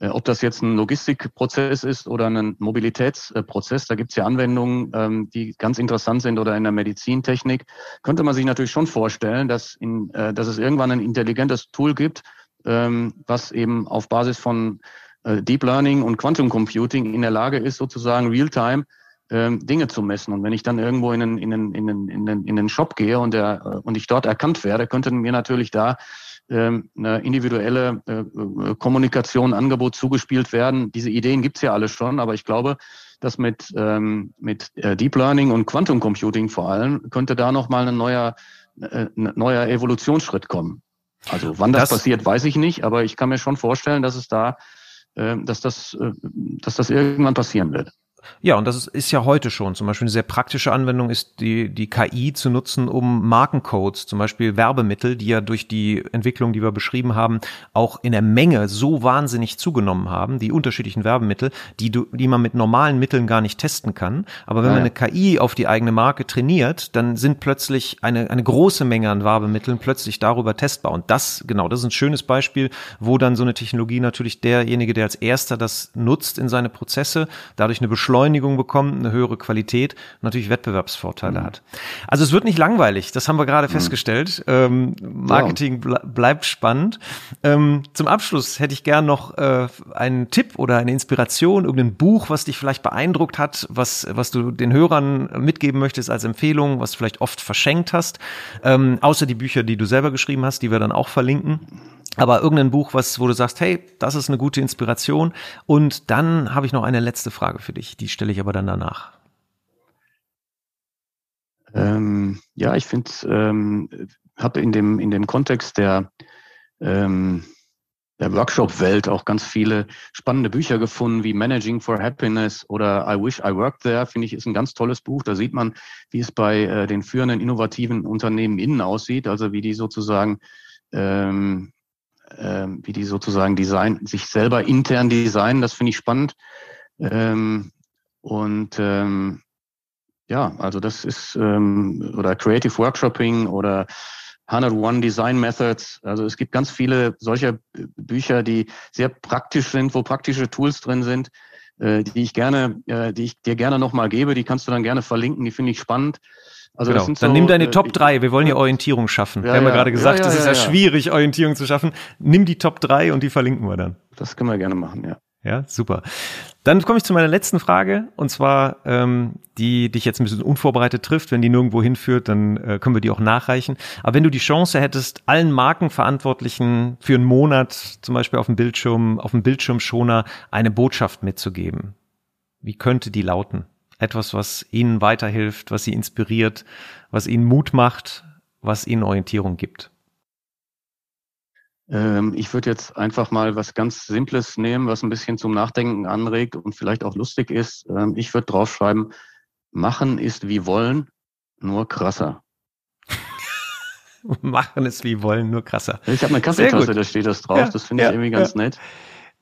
Äh, ob das jetzt ein Logistikprozess ist oder ein Mobilitätsprozess, da gibt es ja Anwendungen, ähm, die ganz interessant sind oder in der Medizintechnik, könnte man sich natürlich schon vorstellen, dass, in, äh, dass es irgendwann ein intelligentes Tool gibt, ähm, was eben auf Basis von äh, Deep Learning und Quantum Computing in der Lage ist, sozusagen real-time ähm, Dinge zu messen. Und wenn ich dann irgendwo in einen, in einen, in einen, in einen Shop gehe und, der, und ich dort erkannt werde, könnte mir natürlich da eine individuelle äh, äh, Kommunikation, Angebot zugespielt werden. Diese Ideen gibt's ja alle schon, aber ich glaube, dass mit, ähm, mit äh, Deep Learning und Quantum Computing vor allem könnte da nochmal ein neuer, ein neuer Evolutionsschritt kommen. Also wann das, das, passiert, weiß ich nicht, aber ich kann mir schon vorstellen, dass es da, dass das, dass das irgendwann passieren wird. Ja, und das ist ja heute schon. Zum Beispiel eine sehr praktische Anwendung ist die, die KI zu nutzen, um Markencodes, zum Beispiel Werbemittel, die ja durch die Entwicklung, die wir beschrieben haben, auch in der Menge so wahnsinnig zugenommen haben, die unterschiedlichen Werbemittel, die, du, die man mit normalen Mitteln gar nicht testen kann. Aber wenn ja. man eine KI auf die eigene Marke trainiert, dann sind plötzlich eine, eine große Menge an Werbemitteln plötzlich darüber testbar. Und das, genau, das ist ein schönes Beispiel, wo dann so eine Technologie natürlich derjenige, der als erster das nutzt in seine Prozesse, dadurch eine Beschleunigung bekommt, eine höhere Qualität und natürlich Wettbewerbsvorteile mhm. hat. Also es wird nicht langweilig, das haben wir gerade mhm. festgestellt. Ähm, Marketing ble bleibt spannend. Ähm, zum Abschluss hätte ich gern noch äh, einen Tipp oder eine Inspiration, irgendein Buch, was dich vielleicht beeindruckt hat, was, was du den Hörern mitgeben möchtest als Empfehlung, was du vielleicht oft verschenkt hast, ähm, außer die Bücher, die du selber geschrieben hast, die wir dann auch verlinken. Aber irgendein Buch, was, wo du sagst, hey, das ist eine gute Inspiration. Und dann habe ich noch eine letzte Frage für dich. Die stelle ich aber dann danach. Ähm, ja, ich finde, ähm, habe in dem in dem Kontext der ähm, der Workshop-Welt auch ganz viele spannende Bücher gefunden, wie Managing for Happiness oder I Wish I Worked There, finde ich, ist ein ganz tolles Buch. Da sieht man, wie es bei äh, den führenden innovativen Unternehmen innen aussieht, also wie die sozusagen ähm, ähm, wie die sozusagen design, sich selber intern designen. Das finde ich spannend. Ähm, und ähm, ja, also das ist ähm, oder Creative Workshopping oder 101 Design Methods. Also es gibt ganz viele solcher Bücher, die sehr praktisch sind, wo praktische Tools drin sind, äh, die ich gerne, äh, die ich dir gerne nochmal gebe. Die kannst du dann gerne verlinken. Die finde ich spannend. Also genau. Dann so, nimm deine äh, Top 3. Wir wollen hier Orientierung schaffen. Ja, wir haben ja, gerade gesagt, es ja, ist ja, schwierig, Orientierung zu schaffen. Nimm die Top 3 und die verlinken wir dann. Das können wir gerne machen, ja. Ja, super. Dann komme ich zu meiner letzten Frage und zwar ähm, die dich jetzt ein bisschen unvorbereitet trifft. Wenn die nirgendwo hinführt, dann äh, können wir die auch nachreichen. Aber wenn du die Chance hättest, allen Markenverantwortlichen für einen Monat zum Beispiel auf dem Bildschirm, auf dem Bildschirmschoner eine Botschaft mitzugeben, wie könnte die lauten? Etwas, was ihnen weiterhilft, was sie inspiriert, was ihnen Mut macht, was ihnen Orientierung gibt. Ähm, ich würde jetzt einfach mal was ganz Simples nehmen, was ein bisschen zum Nachdenken anregt und vielleicht auch lustig ist. Ähm, ich würde draufschreiben, machen ist wie wollen, nur krasser. machen ist wie wollen, nur krasser. Ich habe eine Kaffeetasse, da steht das drauf. Ja, das finde ich ja, irgendwie ganz ja. nett.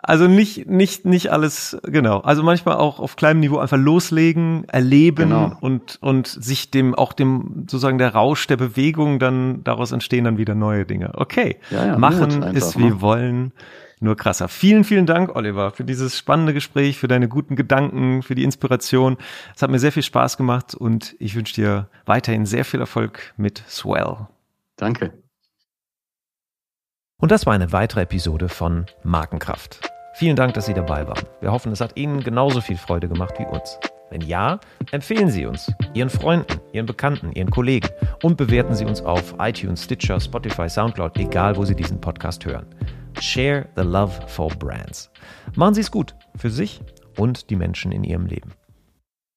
Also nicht, nicht, nicht alles, genau. Also manchmal auch auf kleinem Niveau einfach loslegen, erleben genau. und, und sich dem, auch dem, sozusagen der Rausch der Bewegung dann, daraus entstehen dann wieder neue Dinge. Okay. Ja, ja, Machen ist wie ne? wollen. Nur krasser. Vielen, vielen Dank, Oliver, für dieses spannende Gespräch, für deine guten Gedanken, für die Inspiration. Es hat mir sehr viel Spaß gemacht und ich wünsche dir weiterhin sehr viel Erfolg mit Swell. Danke. Und das war eine weitere Episode von Markenkraft. Vielen Dank, dass Sie dabei waren. Wir hoffen, es hat Ihnen genauso viel Freude gemacht wie uns. Wenn ja, empfehlen Sie uns Ihren Freunden, Ihren Bekannten, Ihren Kollegen und bewerten Sie uns auf iTunes, Stitcher, Spotify, Soundcloud, egal wo Sie diesen Podcast hören. Share the love for brands. Machen Sie es gut für sich und die Menschen in Ihrem Leben.